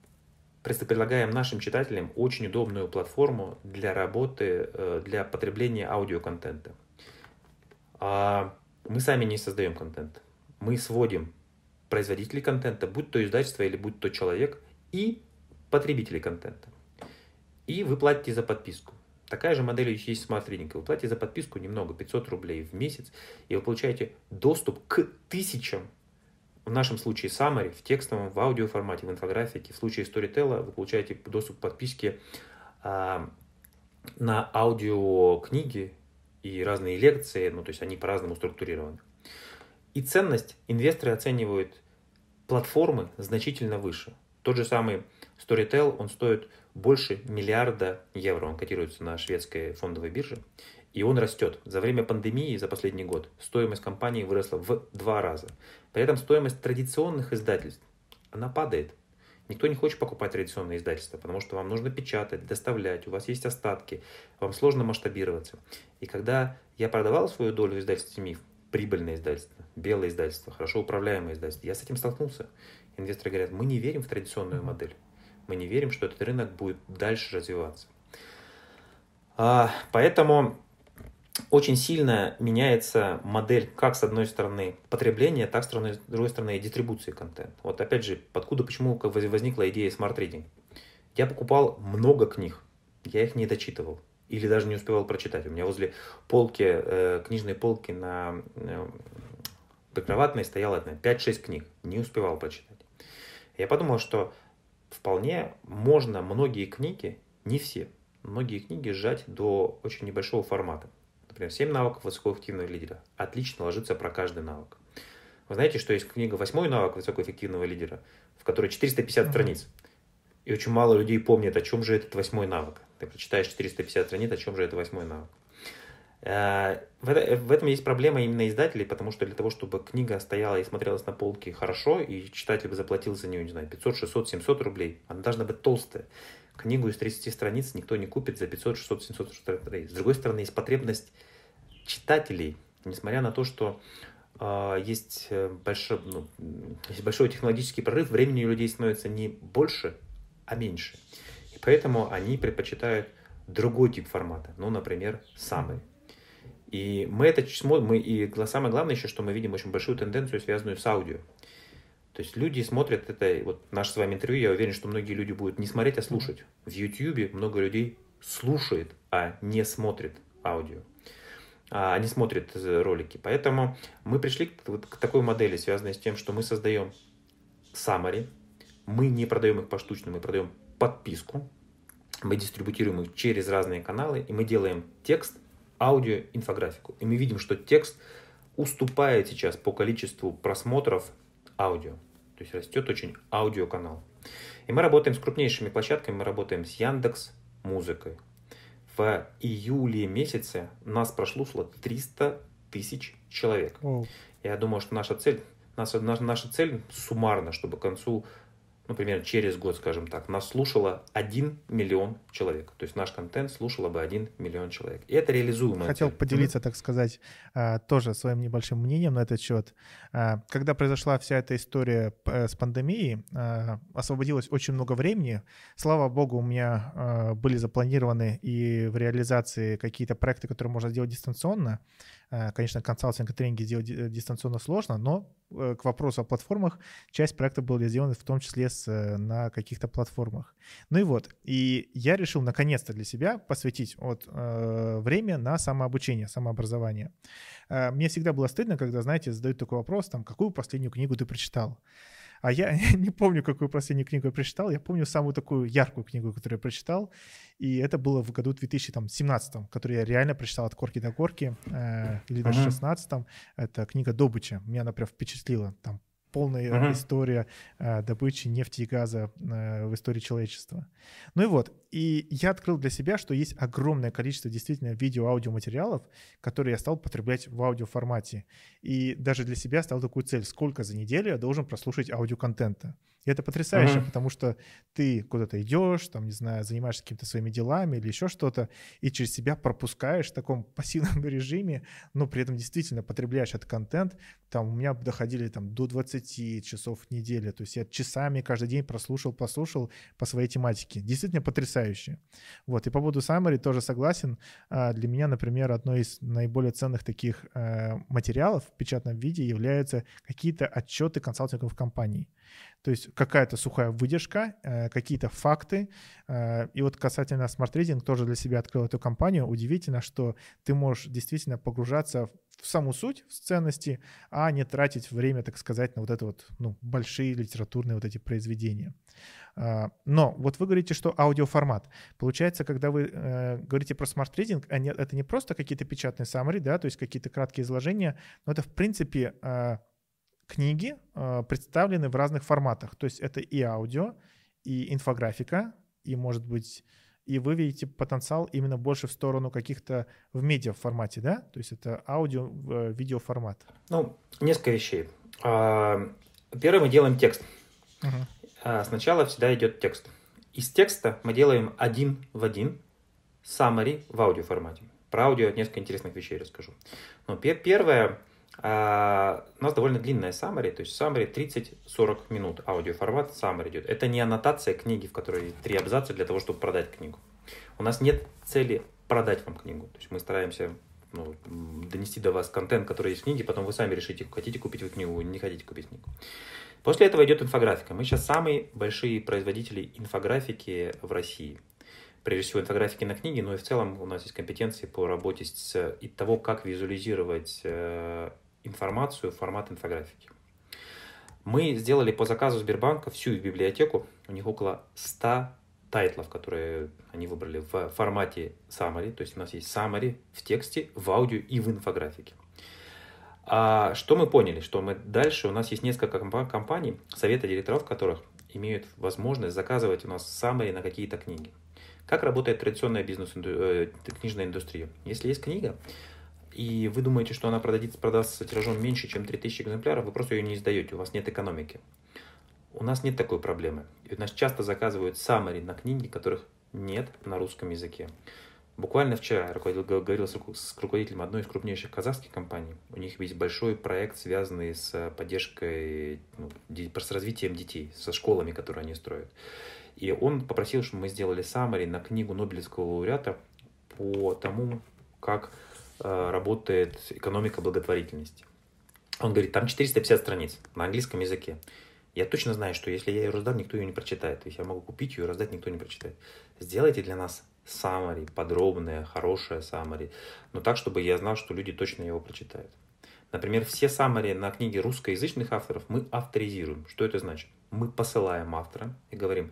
предлагаем нашим читателям очень удобную платформу для работы, э, для потребления аудиоконтента. А мы сами не создаем контент. Мы сводим производителей контента, будь то издательство или будь то человек, и потребителей контента. И вы платите за подписку. Такая же модель есть Smart Reading. Вы платите за подписку немного, 500 рублей в месяц, и вы получаете доступ к тысячам, в нашем случае summary, в текстовом, в аудиоформате, в инфографике. В случае Storytel вы получаете доступ к подписке а, на аудиокниги и разные лекции, ну то есть они по-разному структурированы. И ценность инвесторы оценивают платформы значительно выше. Тот же самый Storytel, он стоит больше миллиарда евро. Он котируется на шведской фондовой бирже. И он растет. За время пандемии, за последний год, стоимость компании выросла в два раза. При этом стоимость традиционных издательств, она падает. Никто не хочет покупать традиционные издательства, потому что вам нужно печатать, доставлять, у вас есть остатки, вам сложно масштабироваться. И когда я продавал свою долю издательства МИФ, прибыльное издательство, белое издательство, хорошо управляемое издательство, я с этим столкнулся. Инвесторы говорят, мы не верим в традиционную модель мы не верим, что этот рынок будет дальше развиваться. А, поэтому очень сильно меняется модель как с одной стороны потребления, так с другой стороны и дистрибуции контента. Вот опять же, откуда, почему возникла идея Reading. Я покупал много книг, я их не дочитывал или даже не успевал прочитать. У меня возле полки, э, книжной полки на э, прикроватной стояло 5-6 книг, не успевал прочитать. Я подумал, что вполне можно многие книги, не все, многие книги сжать до очень небольшого формата. Например, 7 навыков высокоэффективного лидера. Отлично ложится про каждый навык. Вы знаете, что есть книга «Восьмой навык высокоэффективного лидера», в которой 450 mm-hmm. страниц. И очень мало людей помнят, о чем же этот восьмой навык. Ты прочитаешь 450 страниц, о чем же это восьмой навык. Э, в этом есть проблема именно издателей, потому что для того, чтобы книга стояла и смотрелась на полке хорошо, и читатель бы заплатил за нее, не знаю, 500, 600, 700 рублей, она должна быть толстая. Книгу из 30 страниц никто не купит за 500, 600, 700 рублей. С другой стороны, есть потребность читателей, несмотря на то, что э, есть, большой, ну, есть большой технологический прорыв, времени у людей становится не больше, а меньше. И поэтому они предпочитают другой тип формата, ну, например, самый. И мы это смотрим, и самое главное еще, что мы видим очень большую тенденцию, связанную с аудио. То есть люди смотрят это, вот наше с вами интервью, я уверен, что многие люди будут не смотреть, а слушать. В YouTube много людей слушает, а не смотрит аудио. А они смотрят ролики. Поэтому мы пришли к, вот, к такой модели, связанной с тем, что мы создаем summary, мы не продаем их поштучно, мы продаем подписку, мы дистрибутируем их через разные каналы, и мы делаем текст, аудио, инфографику. И мы видим, что текст уступает сейчас по количеству просмотров аудио. То есть растет очень аудиоканал. И мы работаем с крупнейшими площадками, мы работаем с Яндекс Музыкой. В июле месяце нас прослушало 300 тысяч человек. Oh. Я думаю, что наша цель, наша, наша цель суммарно, чтобы к концу например, через год, скажем так, нас слушало 1 миллион человек. То есть наш контент слушало бы 1 миллион человек. И это реализуемо. Хотел цель. поделиться, так сказать, а, тоже своим небольшим мнением на этот счет. А, когда произошла вся эта история э, с пандемией, а, освободилось очень много времени. Слава богу, у меня были запланированы и в реализации какие-то проекты, которые можно сделать дистанционно. Конечно, консалтинг и тренинги сделать э, дистанционно сложно, но к вопросу о платформах, часть проекта была сделана в том числе с, на каких-то платформах. Ну и вот, и я решил наконец-то для себя посвятить вот, время на самообучение, самообразование. Мне всегда было стыдно, когда, знаете, задают такой вопрос, там, какую последнюю книгу ты прочитал? А я не помню, какую последнюю книгу я прочитал. Я помню самую такую яркую книгу, которую я прочитал. И это было в году 2017, который я реально прочитал от корки до корки, э, или даже uh-huh. 16 Это книга Добыча. Меня она прям впечатлила. Там полная uh-huh. история э, добычи нефти и газа э, в истории человечества. Ну и вот, и я открыл для себя, что есть огромное количество действительно видео-аудиоматериалов, которые я стал потреблять в аудиоформате. И даже для себя стал такую цель, сколько за неделю я должен прослушать аудиоконтента. И это потрясающе, uh-huh. потому что ты куда-то идешь, там, не знаю, занимаешься какими-то своими делами или еще что-то, и через себя пропускаешь в таком пассивном режиме, но при этом действительно потребляешь этот контент. Там у меня доходили там до 20 часов в неделю, то есть я часами каждый день прослушал, послушал по своей тематике. Действительно потрясающе. Вот, и по поводу Summary тоже согласен. А, для меня, например, одной из наиболее ценных таких э, материалов в печатном виде являются какие-то отчеты консалтинговых компаний. То есть какая-то сухая выдержка, э, какие-то факты. Э, и вот касательно Smart Reading тоже для себя открыл эту компанию. Удивительно, что ты можешь действительно погружаться в саму суть, в ценности, а не тратить время, так сказать, на вот это вот, ну, большие литературные вот эти произведения. Э, но вот вы говорите, что аудиоформат. Получается, когда вы говорите про Smart Reading, это не просто какие-то печатные summary, да, то есть какие-то краткие изложения, но это, в принципе, книги э, представлены в разных форматах. То есть это и аудио, и инфографика, и, может быть, и вы видите потенциал именно больше в сторону каких-то в медиа формате, да? То есть это аудио, э, видео формат. Ну, несколько вещей. А, первое, мы делаем текст. Угу. Сначала всегда идет текст. Из текста мы делаем один в один summary в аудио формате. Про аудио несколько интересных вещей расскажу. Но первое, а, у нас довольно длинная summary, то есть summary 30-40 минут, аудиоформат summary идет. Это не аннотация книги, в которой три абзаца для того, чтобы продать книгу. У нас нет цели продать вам книгу. То есть мы стараемся ну, донести до вас контент, который есть в книге, потом вы сами решите, хотите купить вы книгу не хотите купить книгу. После этого идет инфографика. Мы сейчас самые большие производители инфографики в России. Прежде всего инфографики на книги, но и в целом у нас есть компетенции по работе с и того, как визуализировать э, информацию в формат инфографики. Мы сделали по заказу Сбербанка всю их библиотеку, у них около 100 тайтлов, которые они выбрали в формате summary, то есть у нас есть summary в тексте, в аудио и в инфографике. А что мы поняли? Что мы дальше, у нас есть несколько компаний, советы директоров которых имеют возможность заказывать у нас summary на какие-то книги. Как работает традиционная бизнес э, книжная индустрия? Если есть книга, и вы думаете, что она продадится, продастся тиражом меньше, чем 3000 экземпляров, вы просто ее не издаете, у вас нет экономики. У нас нет такой проблемы. И у нас часто заказывают summary на книги, которых нет на русском языке. Буквально вчера я говорил с руководителем одной из крупнейших казахских компаний. У них есть большой проект, связанный с поддержкой, ну, с развитием детей, со школами, которые они строят. И он попросил, чтобы мы сделали summary на книгу Нобелевского лауреата по тому, как работает экономика благотворительности. Он говорит, там 450 страниц на английском языке. Я точно знаю, что если я ее раздам, никто ее не прочитает. То есть я могу купить ее и раздать, никто не прочитает. Сделайте для нас summary, подробное, хорошее summary, но так, чтобы я знал, что люди точно его прочитают. Например, все summary на книги русскоязычных авторов мы авторизируем. Что это значит? Мы посылаем автора и говорим,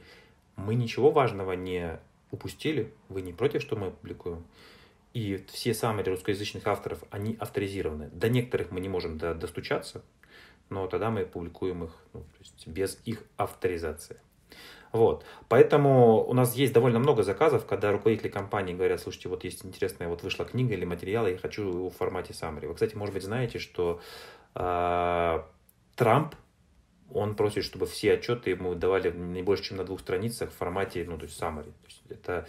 мы ничего важного не упустили, вы не против, что мы публикуем. И все summary русскоязычных авторов, они авторизированы. До некоторых мы не можем достучаться, но тогда мы публикуем их ну, то есть без их авторизации. Вот. Поэтому у нас есть довольно много заказов, когда руководители компании говорят, слушайте, вот есть интересная, вот вышла книга или материал, я хочу его в формате summary. Вы, кстати, может быть, знаете, что э, Трамп, он просит, чтобы все отчеты ему давали не больше, чем на двух страницах в формате, ну, то есть summary. То есть это...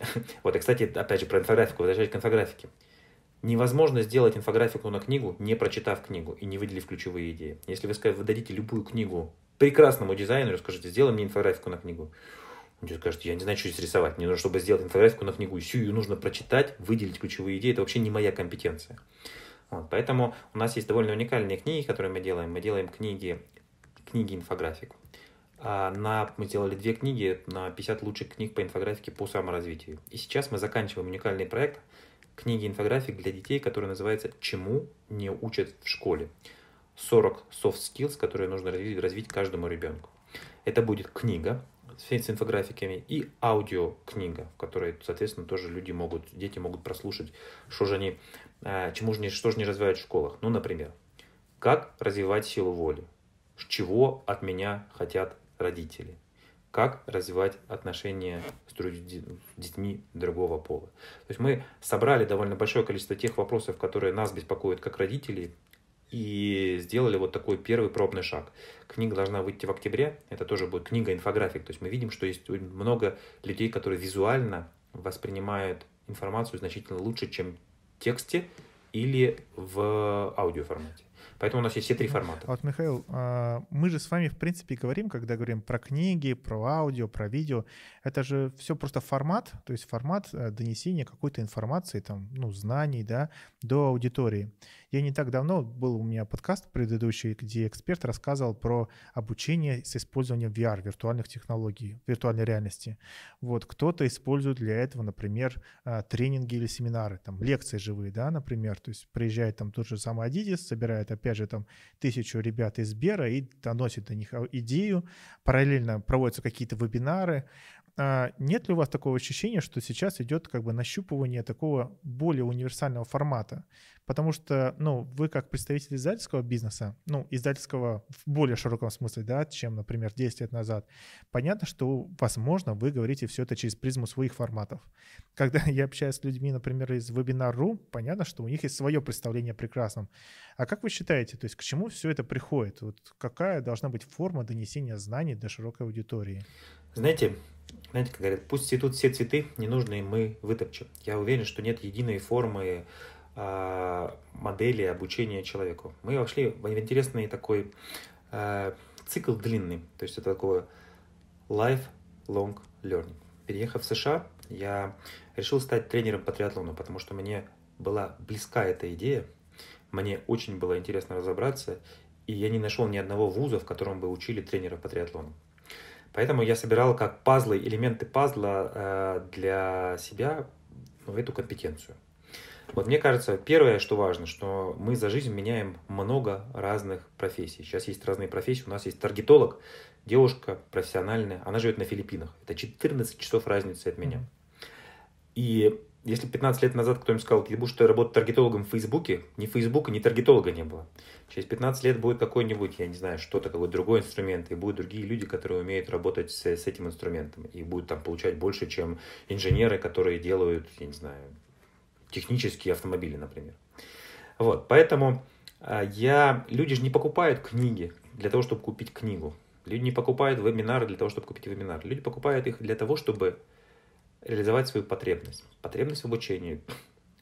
Вот, и, кстати, опять же, про инфографику, возвращаясь к инфографике. Невозможно сделать инфографику на книгу, не прочитав книгу и не выделив ключевые идеи. Если вы, скажете, вы дадите любую книгу прекрасному дизайнеру скажите, сделай мне инфографику на книгу. Он тебе скажет, я не знаю, что здесь рисовать. Мне нужно, чтобы сделать инфографику на книгу, всю ее нужно прочитать, выделить ключевые идеи. Это вообще не моя компетенция. Вот, поэтому у нас есть довольно уникальные книги, которые мы делаем. Мы делаем книги, книги инфографику. А на, мы сделали две книги на 50 лучших книг по инфографике по саморазвитию. И сейчас мы заканчиваем уникальный проект книги инфографик для детей, который называется «Чему не учат в школе». 40 soft skills, которые нужно развить, развить каждому ребенку. Это будет книга с инфографиками и аудиокнига, в которой, соответственно, тоже люди могут, дети могут прослушать, что же они, а, чему же что же не развивают в школах. Ну, например, как развивать силу воли, чего от меня хотят родители, как развивать отношения с детьми другого пола. То есть мы собрали довольно большое количество тех вопросов, которые нас беспокоят как родителей, и сделали вот такой первый пробный шаг. Книга должна выйти в октябре, это тоже будет книга-инфографик, то есть мы видим, что есть много людей, которые визуально воспринимают информацию значительно лучше, чем в тексте или в аудиоформате. Поэтому у нас есть все три формата. Вот, Михаил, а, мы же с вами, в принципе, говорим, когда говорим про книги, про аудио, про видео, это же все просто формат, то есть формат э, донесения какой-то информации, там, ну, знаний, да, до аудитории. Я не так давно, был у меня подкаст предыдущий, где эксперт рассказывал про обучение с использованием VR, виртуальных технологий, виртуальной реальности. Вот, кто-то использует для этого, например, а, тренинги или семинары, там, лекции живые, да, например, то есть приезжает там тот же самый Adidas, собирает, опять же, там, тысячу ребят из Бера и доносит до них идею, параллельно проводятся какие-то вебинары, а нет ли у вас такого ощущения, что сейчас идет как бы нащупывание такого более универсального формата? Потому что, ну, вы как представитель издательского бизнеса, ну, издательского в более широком смысле, да, чем, например, 10 лет назад, понятно, что, возможно, вы говорите все это через призму своих форматов. Когда я общаюсь с людьми, например, из Webinar.ru, понятно, что у них есть свое представление о прекрасном. А как вы считаете, то есть к чему все это приходит? Вот какая должна быть форма донесения знаний до широкой аудитории? Знаете, знаете, как говорят, пусть цветут все цветы, ненужные мы вытопчем. Я уверен, что нет единой формы э, модели обучения человеку. Мы вошли в интересный такой э, цикл длинный, то есть это такое lifelong learning. Переехав в США, я решил стать тренером по триатлону, потому что мне была близка эта идея, мне очень было интересно разобраться, и я не нашел ни одного вуза, в котором бы учили тренеров по триатлону. Поэтому я собирал как пазлы, элементы пазла э, для себя ну, эту компетенцию. Вот мне кажется, первое, что важно, что мы за жизнь меняем много разных профессий. Сейчас есть разные профессии. У нас есть таргетолог, девушка профессиональная, она живет на Филиппинах. Это 14 часов разницы от меня. И если 15 лет назад кто-нибудь сказал, ты будешь работать таргетологом в Фейсбуке, ни Фейсбука, ни таргетолога не было. Через 15 лет будет какой-нибудь, я не знаю, что-то, какой-то другой инструмент, и будут другие люди, которые умеют работать с, с этим инструментом, и будут там получать больше, чем инженеры, которые делают, я не знаю, технические автомобили, например. Вот, поэтому а, я, люди же не покупают книги для того, чтобы купить книгу. Люди не покупают вебинары для того, чтобы купить вебинар. Люди покупают их для того, чтобы реализовать свою потребность. Потребность в обучении,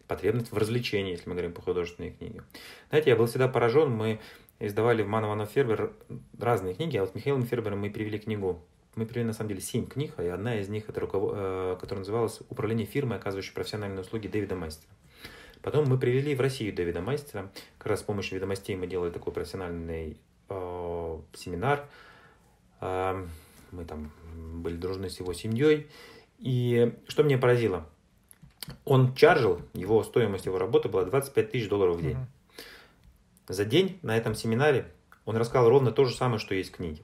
потребность в развлечении, если мы говорим по художественной книге. Знаете, я был всегда поражен, мы издавали в Манована Фербер разные книги, а вот Михаилом Фербером мы привели книгу мы привели на самом деле семь книг, и одна из них, это руков... Э, которая называлась «Управление фирмой, оказывающей профессиональные услуги Дэвида Мастера». Потом мы привели в Россию Дэвида Мастера. Как раз с помощью ведомостей мы делали такой профессиональный э, семинар. Э, мы там были дружны с его семьей. И что меня поразило? Он чаржил, его стоимость его работы была 25 тысяч долларов в день. Mm-hmm. За день на этом семинаре он рассказал ровно то же самое, что есть в книге.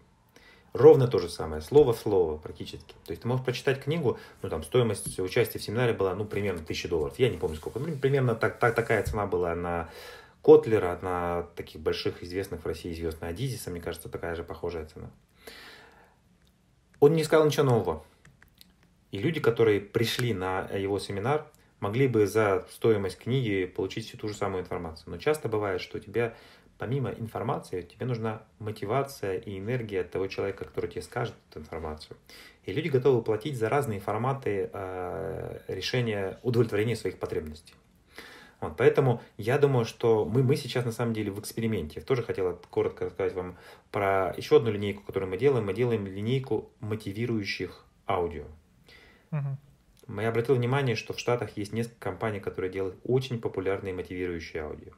Ровно то же самое, слово в слово практически. То есть ты можешь прочитать книгу, ну там стоимость участия в семинаре была, ну, примерно 1000 долларов. Я не помню сколько, ну, примерно так, так, такая цена была на Котлера, на таких больших известных в России звезд, на Адизиса, мне кажется, такая же похожая цена. Он не сказал ничего нового. И люди, которые пришли на его семинар, могли бы за стоимость книги получить всю ту же самую информацию. Но часто бывает, что у тебя помимо информации, тебе нужна мотивация и энергия от того человека, который тебе скажет эту информацию. И люди готовы платить за разные форматы э, решения, удовлетворения своих потребностей. Вот, поэтому я думаю, что мы, мы сейчас на самом деле в эксперименте. Я тоже хотел коротко рассказать вам про еще одну линейку, которую мы делаем. Мы делаем линейку мотивирующих аудио. Угу. Я обратил внимание, что в Штатах есть несколько компаний, которые делают очень популярные мотивирующие аудио.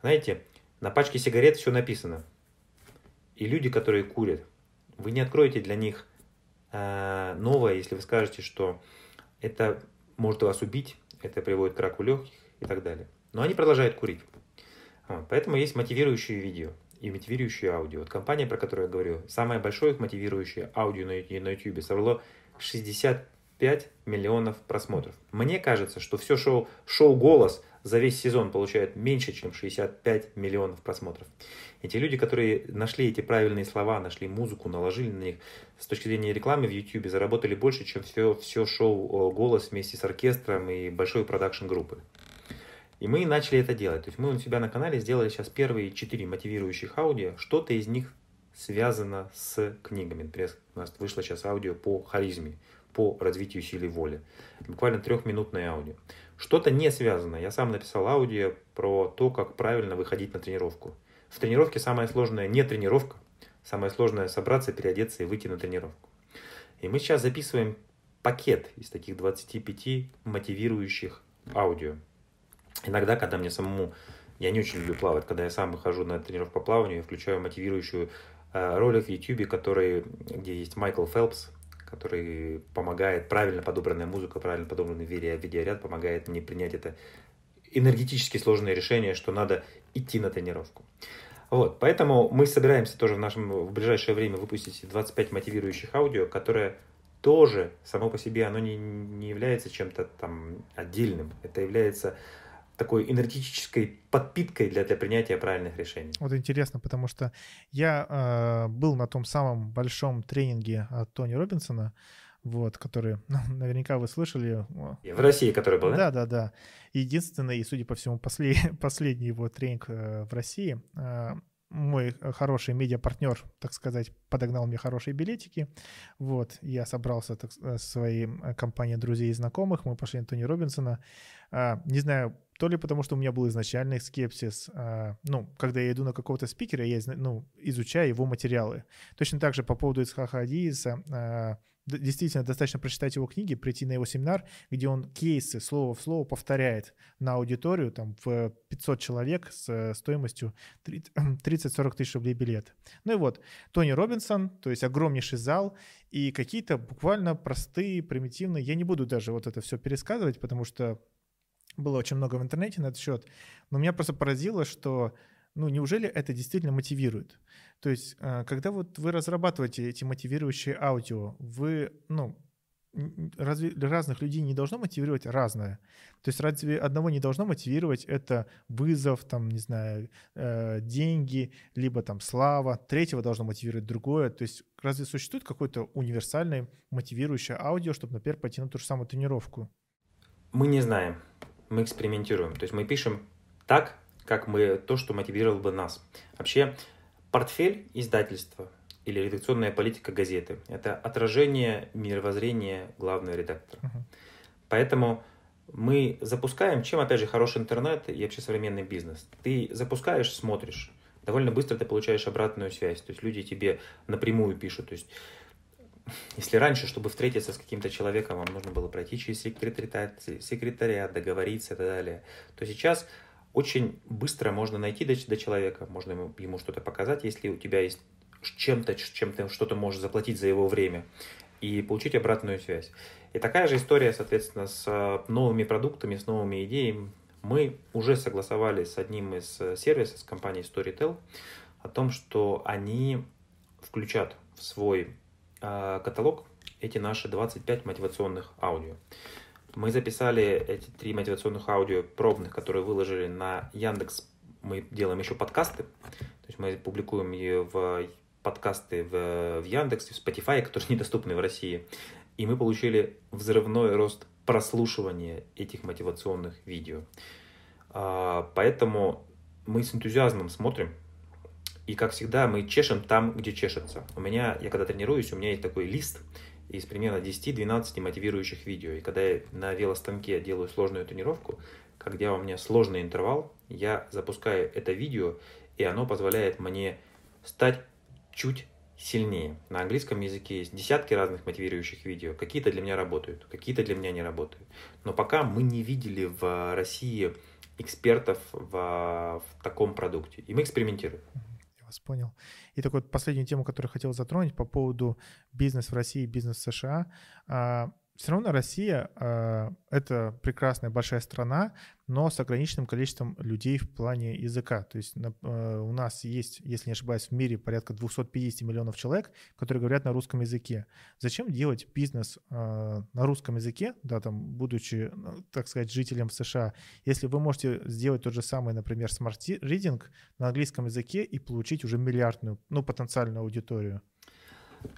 Знаете, на пачке сигарет все написано. И люди, которые курят, вы не откроете для них э, новое, если вы скажете, что это может вас убить, это приводит к раку легких и так далее. Но они продолжают курить. Вот, поэтому есть мотивирующие видео и мотивирующие аудио. Вот компания, про которую я говорю, самое большое их мотивирующее аудио на, на YouTube собрало 65 миллионов просмотров. Мне кажется, что все шоу, шоу «Голос» за весь сезон получают меньше, чем 65 миллионов просмотров. Эти люди, которые нашли эти правильные слова, нашли музыку, наложили на них, с точки зрения рекламы в YouTube, заработали больше, чем все, все шоу «Голос» вместе с оркестром и большой продакшн группы. И мы начали это делать. То есть мы у себя на канале сделали сейчас первые четыре мотивирующих аудио. Что-то из них связано с книгами. Например, у нас вышло сейчас аудио по харизме, по развитию силы воли. Буквально трехминутное аудио. Что-то не связано. Я сам написал аудио про то, как правильно выходить на тренировку. В тренировке самое сложное не тренировка, самое сложное собраться, переодеться и выйти на тренировку. И мы сейчас записываем пакет из таких 25 мотивирующих аудио. Иногда, когда мне самому, я не очень люблю плавать, когда я сам выхожу на тренировку по плаванию, я включаю мотивирующую э, ролик в YouTube, который, где есть Майкл Фелпс, который помогает, правильно подобранная музыка, правильно подобранный видеоряд помогает мне принять это энергетически сложное решение, что надо идти на тренировку. Вот, поэтому мы собираемся тоже в нашем в ближайшее время выпустить 25 мотивирующих аудио, которые тоже само по себе оно не, не является чем-то там отдельным. Это является такой энергетической подпиткой для, для принятия правильных решений. Вот интересно, потому что я э, был на том самом большом тренинге от Тони Робинсона, вот, который, ну, наверняка вы слышали. В России, который был, да? Да, да, да. Единственный, и, судя по всему, послед, последний его тренинг э, в России. Э, мой хороший медиапартнер, так сказать, подогнал мне хорошие билетики. Вот, я собрался так, с своей э, компанией друзей и знакомых, мы пошли на Тони Робинсона. А, не знаю, то ли потому, что у меня был изначальный скепсис. А, ну, когда я иду на какого-то спикера, я ну, изучаю его материалы. Точно так же по поводу Исхаха Адииса, а, действительно достаточно прочитать его книги, прийти на его семинар, где он кейсы слово в слово повторяет на аудиторию, там, в 500 человек с стоимостью 30-40 тысяч рублей билет. Ну и вот, Тони Робинсон, то есть огромнейший зал, и какие-то буквально простые, примитивные, я не буду даже вот это все пересказывать, потому что было очень много в интернете на этот счет, но меня просто поразило, что ну, неужели это действительно мотивирует? То есть, э, когда вот вы разрабатываете эти мотивирующие аудио, вы, ну, разве разных людей не должно мотивировать разное? То есть разве одного не должно мотивировать это вызов, там, не знаю, э, деньги, либо там слава, третьего должно мотивировать другое. То есть разве существует какое-то универсальное мотивирующее аудио, чтобы, например, пойти на ту же самую тренировку? Мы не знаем, мы экспериментируем. То есть мы пишем так, как мы то, что мотивировало бы нас. Вообще, портфель издательства или редакционная политика газеты. Это отражение мировоззрения главного редактора. Uh-huh. Поэтому мы запускаем, чем, опять же, хороший интернет и вообще современный бизнес. Ты запускаешь, смотришь, довольно быстро ты получаешь обратную связь. То есть люди тебе напрямую пишут. То есть если раньше, чтобы встретиться с каким-то человеком, вам нужно было пройти через секретариат, секретариат договориться и так далее, то сейчас очень быстро можно найти до, до человека, можно ему, ему что-то показать, если у тебя есть чем-то, чем ты что-то можешь заплатить за его время и получить обратную связь. И такая же история, соответственно, с э, новыми продуктами, с новыми идеями. Мы уже согласовали с одним из э, сервисов, с компанией Storytel, о том, что они включат в свой э, каталог эти наши 25 мотивационных аудио. Мы записали эти три мотивационных аудио пробных, которые выложили на Яндекс. Мы делаем еще подкасты, то есть мы публикуем ее в подкасты в, в Яндексе, в Spotify, которые недоступны в России. И мы получили взрывной рост прослушивания этих мотивационных видео. А, поэтому мы с энтузиазмом смотрим. И, как всегда, мы чешем там, где чешется. У меня, я когда тренируюсь, у меня есть такой лист из примерно 10-12 мотивирующих видео. И когда я на велостанке делаю сложную тренировку, когда у меня сложный интервал, я запускаю это видео, и оно позволяет мне стать чуть сильнее. На английском языке есть десятки разных мотивирующих видео. Какие-то для меня работают, какие-то для меня не работают. Но пока мы не видели в России экспертов в, в таком продукте. И мы экспериментируем. Я вас понял. И такую вот последнюю тему, которую хотел затронуть по поводу бизнес в России бизнес в США. Все равно Россия э, это прекрасная большая страна, но с ограниченным количеством людей в плане языка. То есть на, э, у нас есть, если не ошибаюсь, в мире порядка 250 миллионов человек, которые говорят на русском языке. Зачем делать бизнес э, на русском языке, да, там, будучи, ну, так сказать, жителем США, если вы можете сделать тот же самый, например, Smart Reading на английском языке и получить уже миллиардную, ну, потенциальную аудиторию?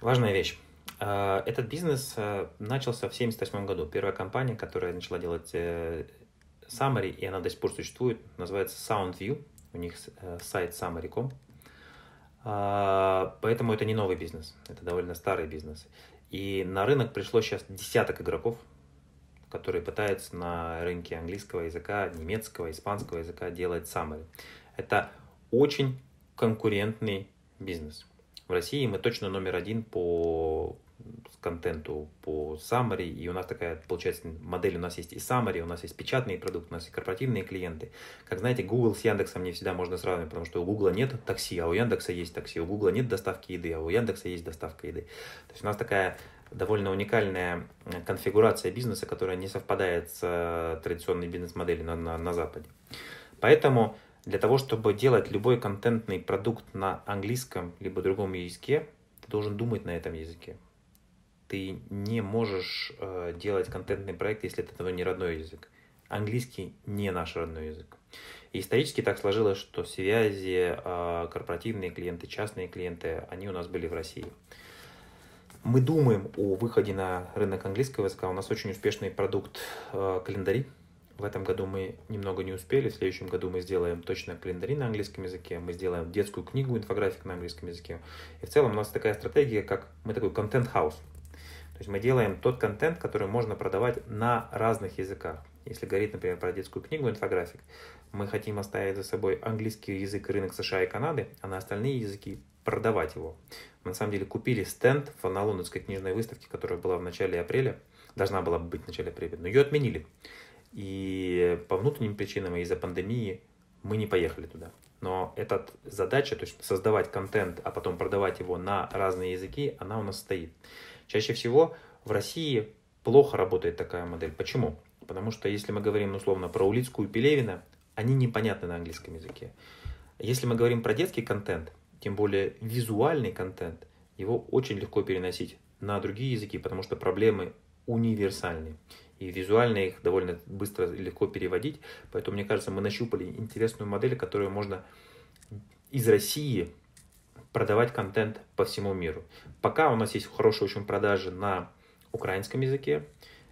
Важная вещь. А, этот бизнес а, начался в 1978 году. Первая компания, которая начала делать э, Summary, и она до сих пор существует, называется SoundView. У них э, сайт summary.com. А, поэтому это не новый бизнес, это довольно старый бизнес. И на рынок пришло сейчас десяток игроков, которые пытаются на рынке английского языка, немецкого, испанского языка делать summary. Это очень конкурентный бизнес. В России мы точно номер один по контенту по summary, и у нас такая, получается, модель, у нас есть и summary, у нас есть печатный продукт, у нас есть корпоративные клиенты. Как знаете, Google с Яндексом не всегда можно сравнивать, потому что у Google нет такси, а у Яндекса есть такси, у Google нет доставки еды, а у Яндекса есть доставка еды. То есть у нас такая довольно уникальная конфигурация бизнеса, которая не совпадает с э, традиционной бизнес-моделью на, на, на Западе. Поэтому для того, чтобы делать любой контентный продукт на английском либо другом языке, ты должен думать на этом языке ты не можешь э, делать контентный проект, если это твой не родной язык. Английский не наш родной язык. И исторически так сложилось, что связи, э, корпоративные клиенты, частные клиенты, они у нас были в России. Мы думаем о выходе на рынок английского языка. У нас очень успешный продукт э, календари. В этом году мы немного не успели. В следующем году мы сделаем точно календари на английском языке. Мы сделаем детскую книгу, инфографик на английском языке. И в целом у нас такая стратегия, как мы такой content house. То есть мы делаем тот контент, который можно продавать на разных языках. Если говорить, например, про детскую книгу инфографик, мы хотим оставить за собой английский язык рынок США и Канады, а на остальные языки продавать его. Мы на самом деле купили стенд на лондонской книжной выставке, которая была в начале апреля, должна была быть в начале апреля, но ее отменили. И по внутренним причинам и из-за пандемии мы не поехали туда. Но эта задача, то есть создавать контент, а потом продавать его на разные языки, она у нас стоит. Чаще всего в России плохо работает такая модель. Почему? Потому что если мы говорим условно про Улицкую и Пелевина, они непонятны на английском языке. Если мы говорим про детский контент, тем более визуальный контент, его очень легко переносить на другие языки, потому что проблемы универсальны. И визуально их довольно быстро и легко переводить. Поэтому, мне кажется, мы нащупали интересную модель, которую можно из России продавать контент по всему миру. Пока у нас есть хорошие очень продажи на украинском языке.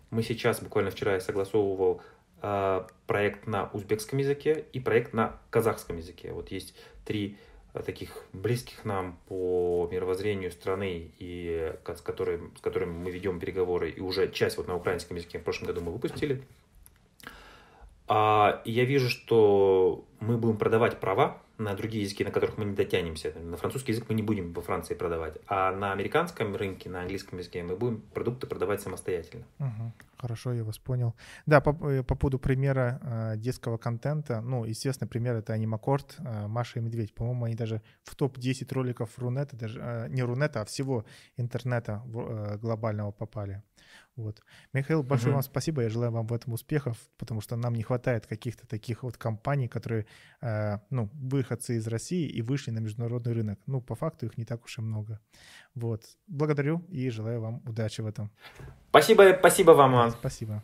Мы сейчас, буквально вчера я согласовывал э, проект на узбекском языке и проект на казахском языке. Вот есть три таких близких нам по мировоззрению страны, и с, которыми, с которыми мы ведем переговоры, и уже часть вот на украинском языке в прошлом году мы выпустили. А, я вижу, что мы будем продавать права на другие языки, на которых мы не дотянемся. На французский язык мы не будем во Франции продавать, а на американском рынке, на английском языке мы будем продукты продавать самостоятельно. Угу. Хорошо, я вас понял. Да, по, э, по поводу примера э, детского контента, ну, естественно, пример это анимакорд э, Маша и Медведь. По-моему, они даже в топ-10 роликов Рунета, даже э, не Рунета, а всего интернета э, глобального попали. Вот. Михаил, большое угу. вам спасибо. Я желаю вам в этом успехов, потому что нам не хватает каких-то таких вот компаний, которые, э, ну, выходцы из России и вышли на международный рынок. Ну, по факту их не так уж и много. Вот. Благодарю и желаю вам удачи в этом. Спасибо, спасибо вам. Спасибо.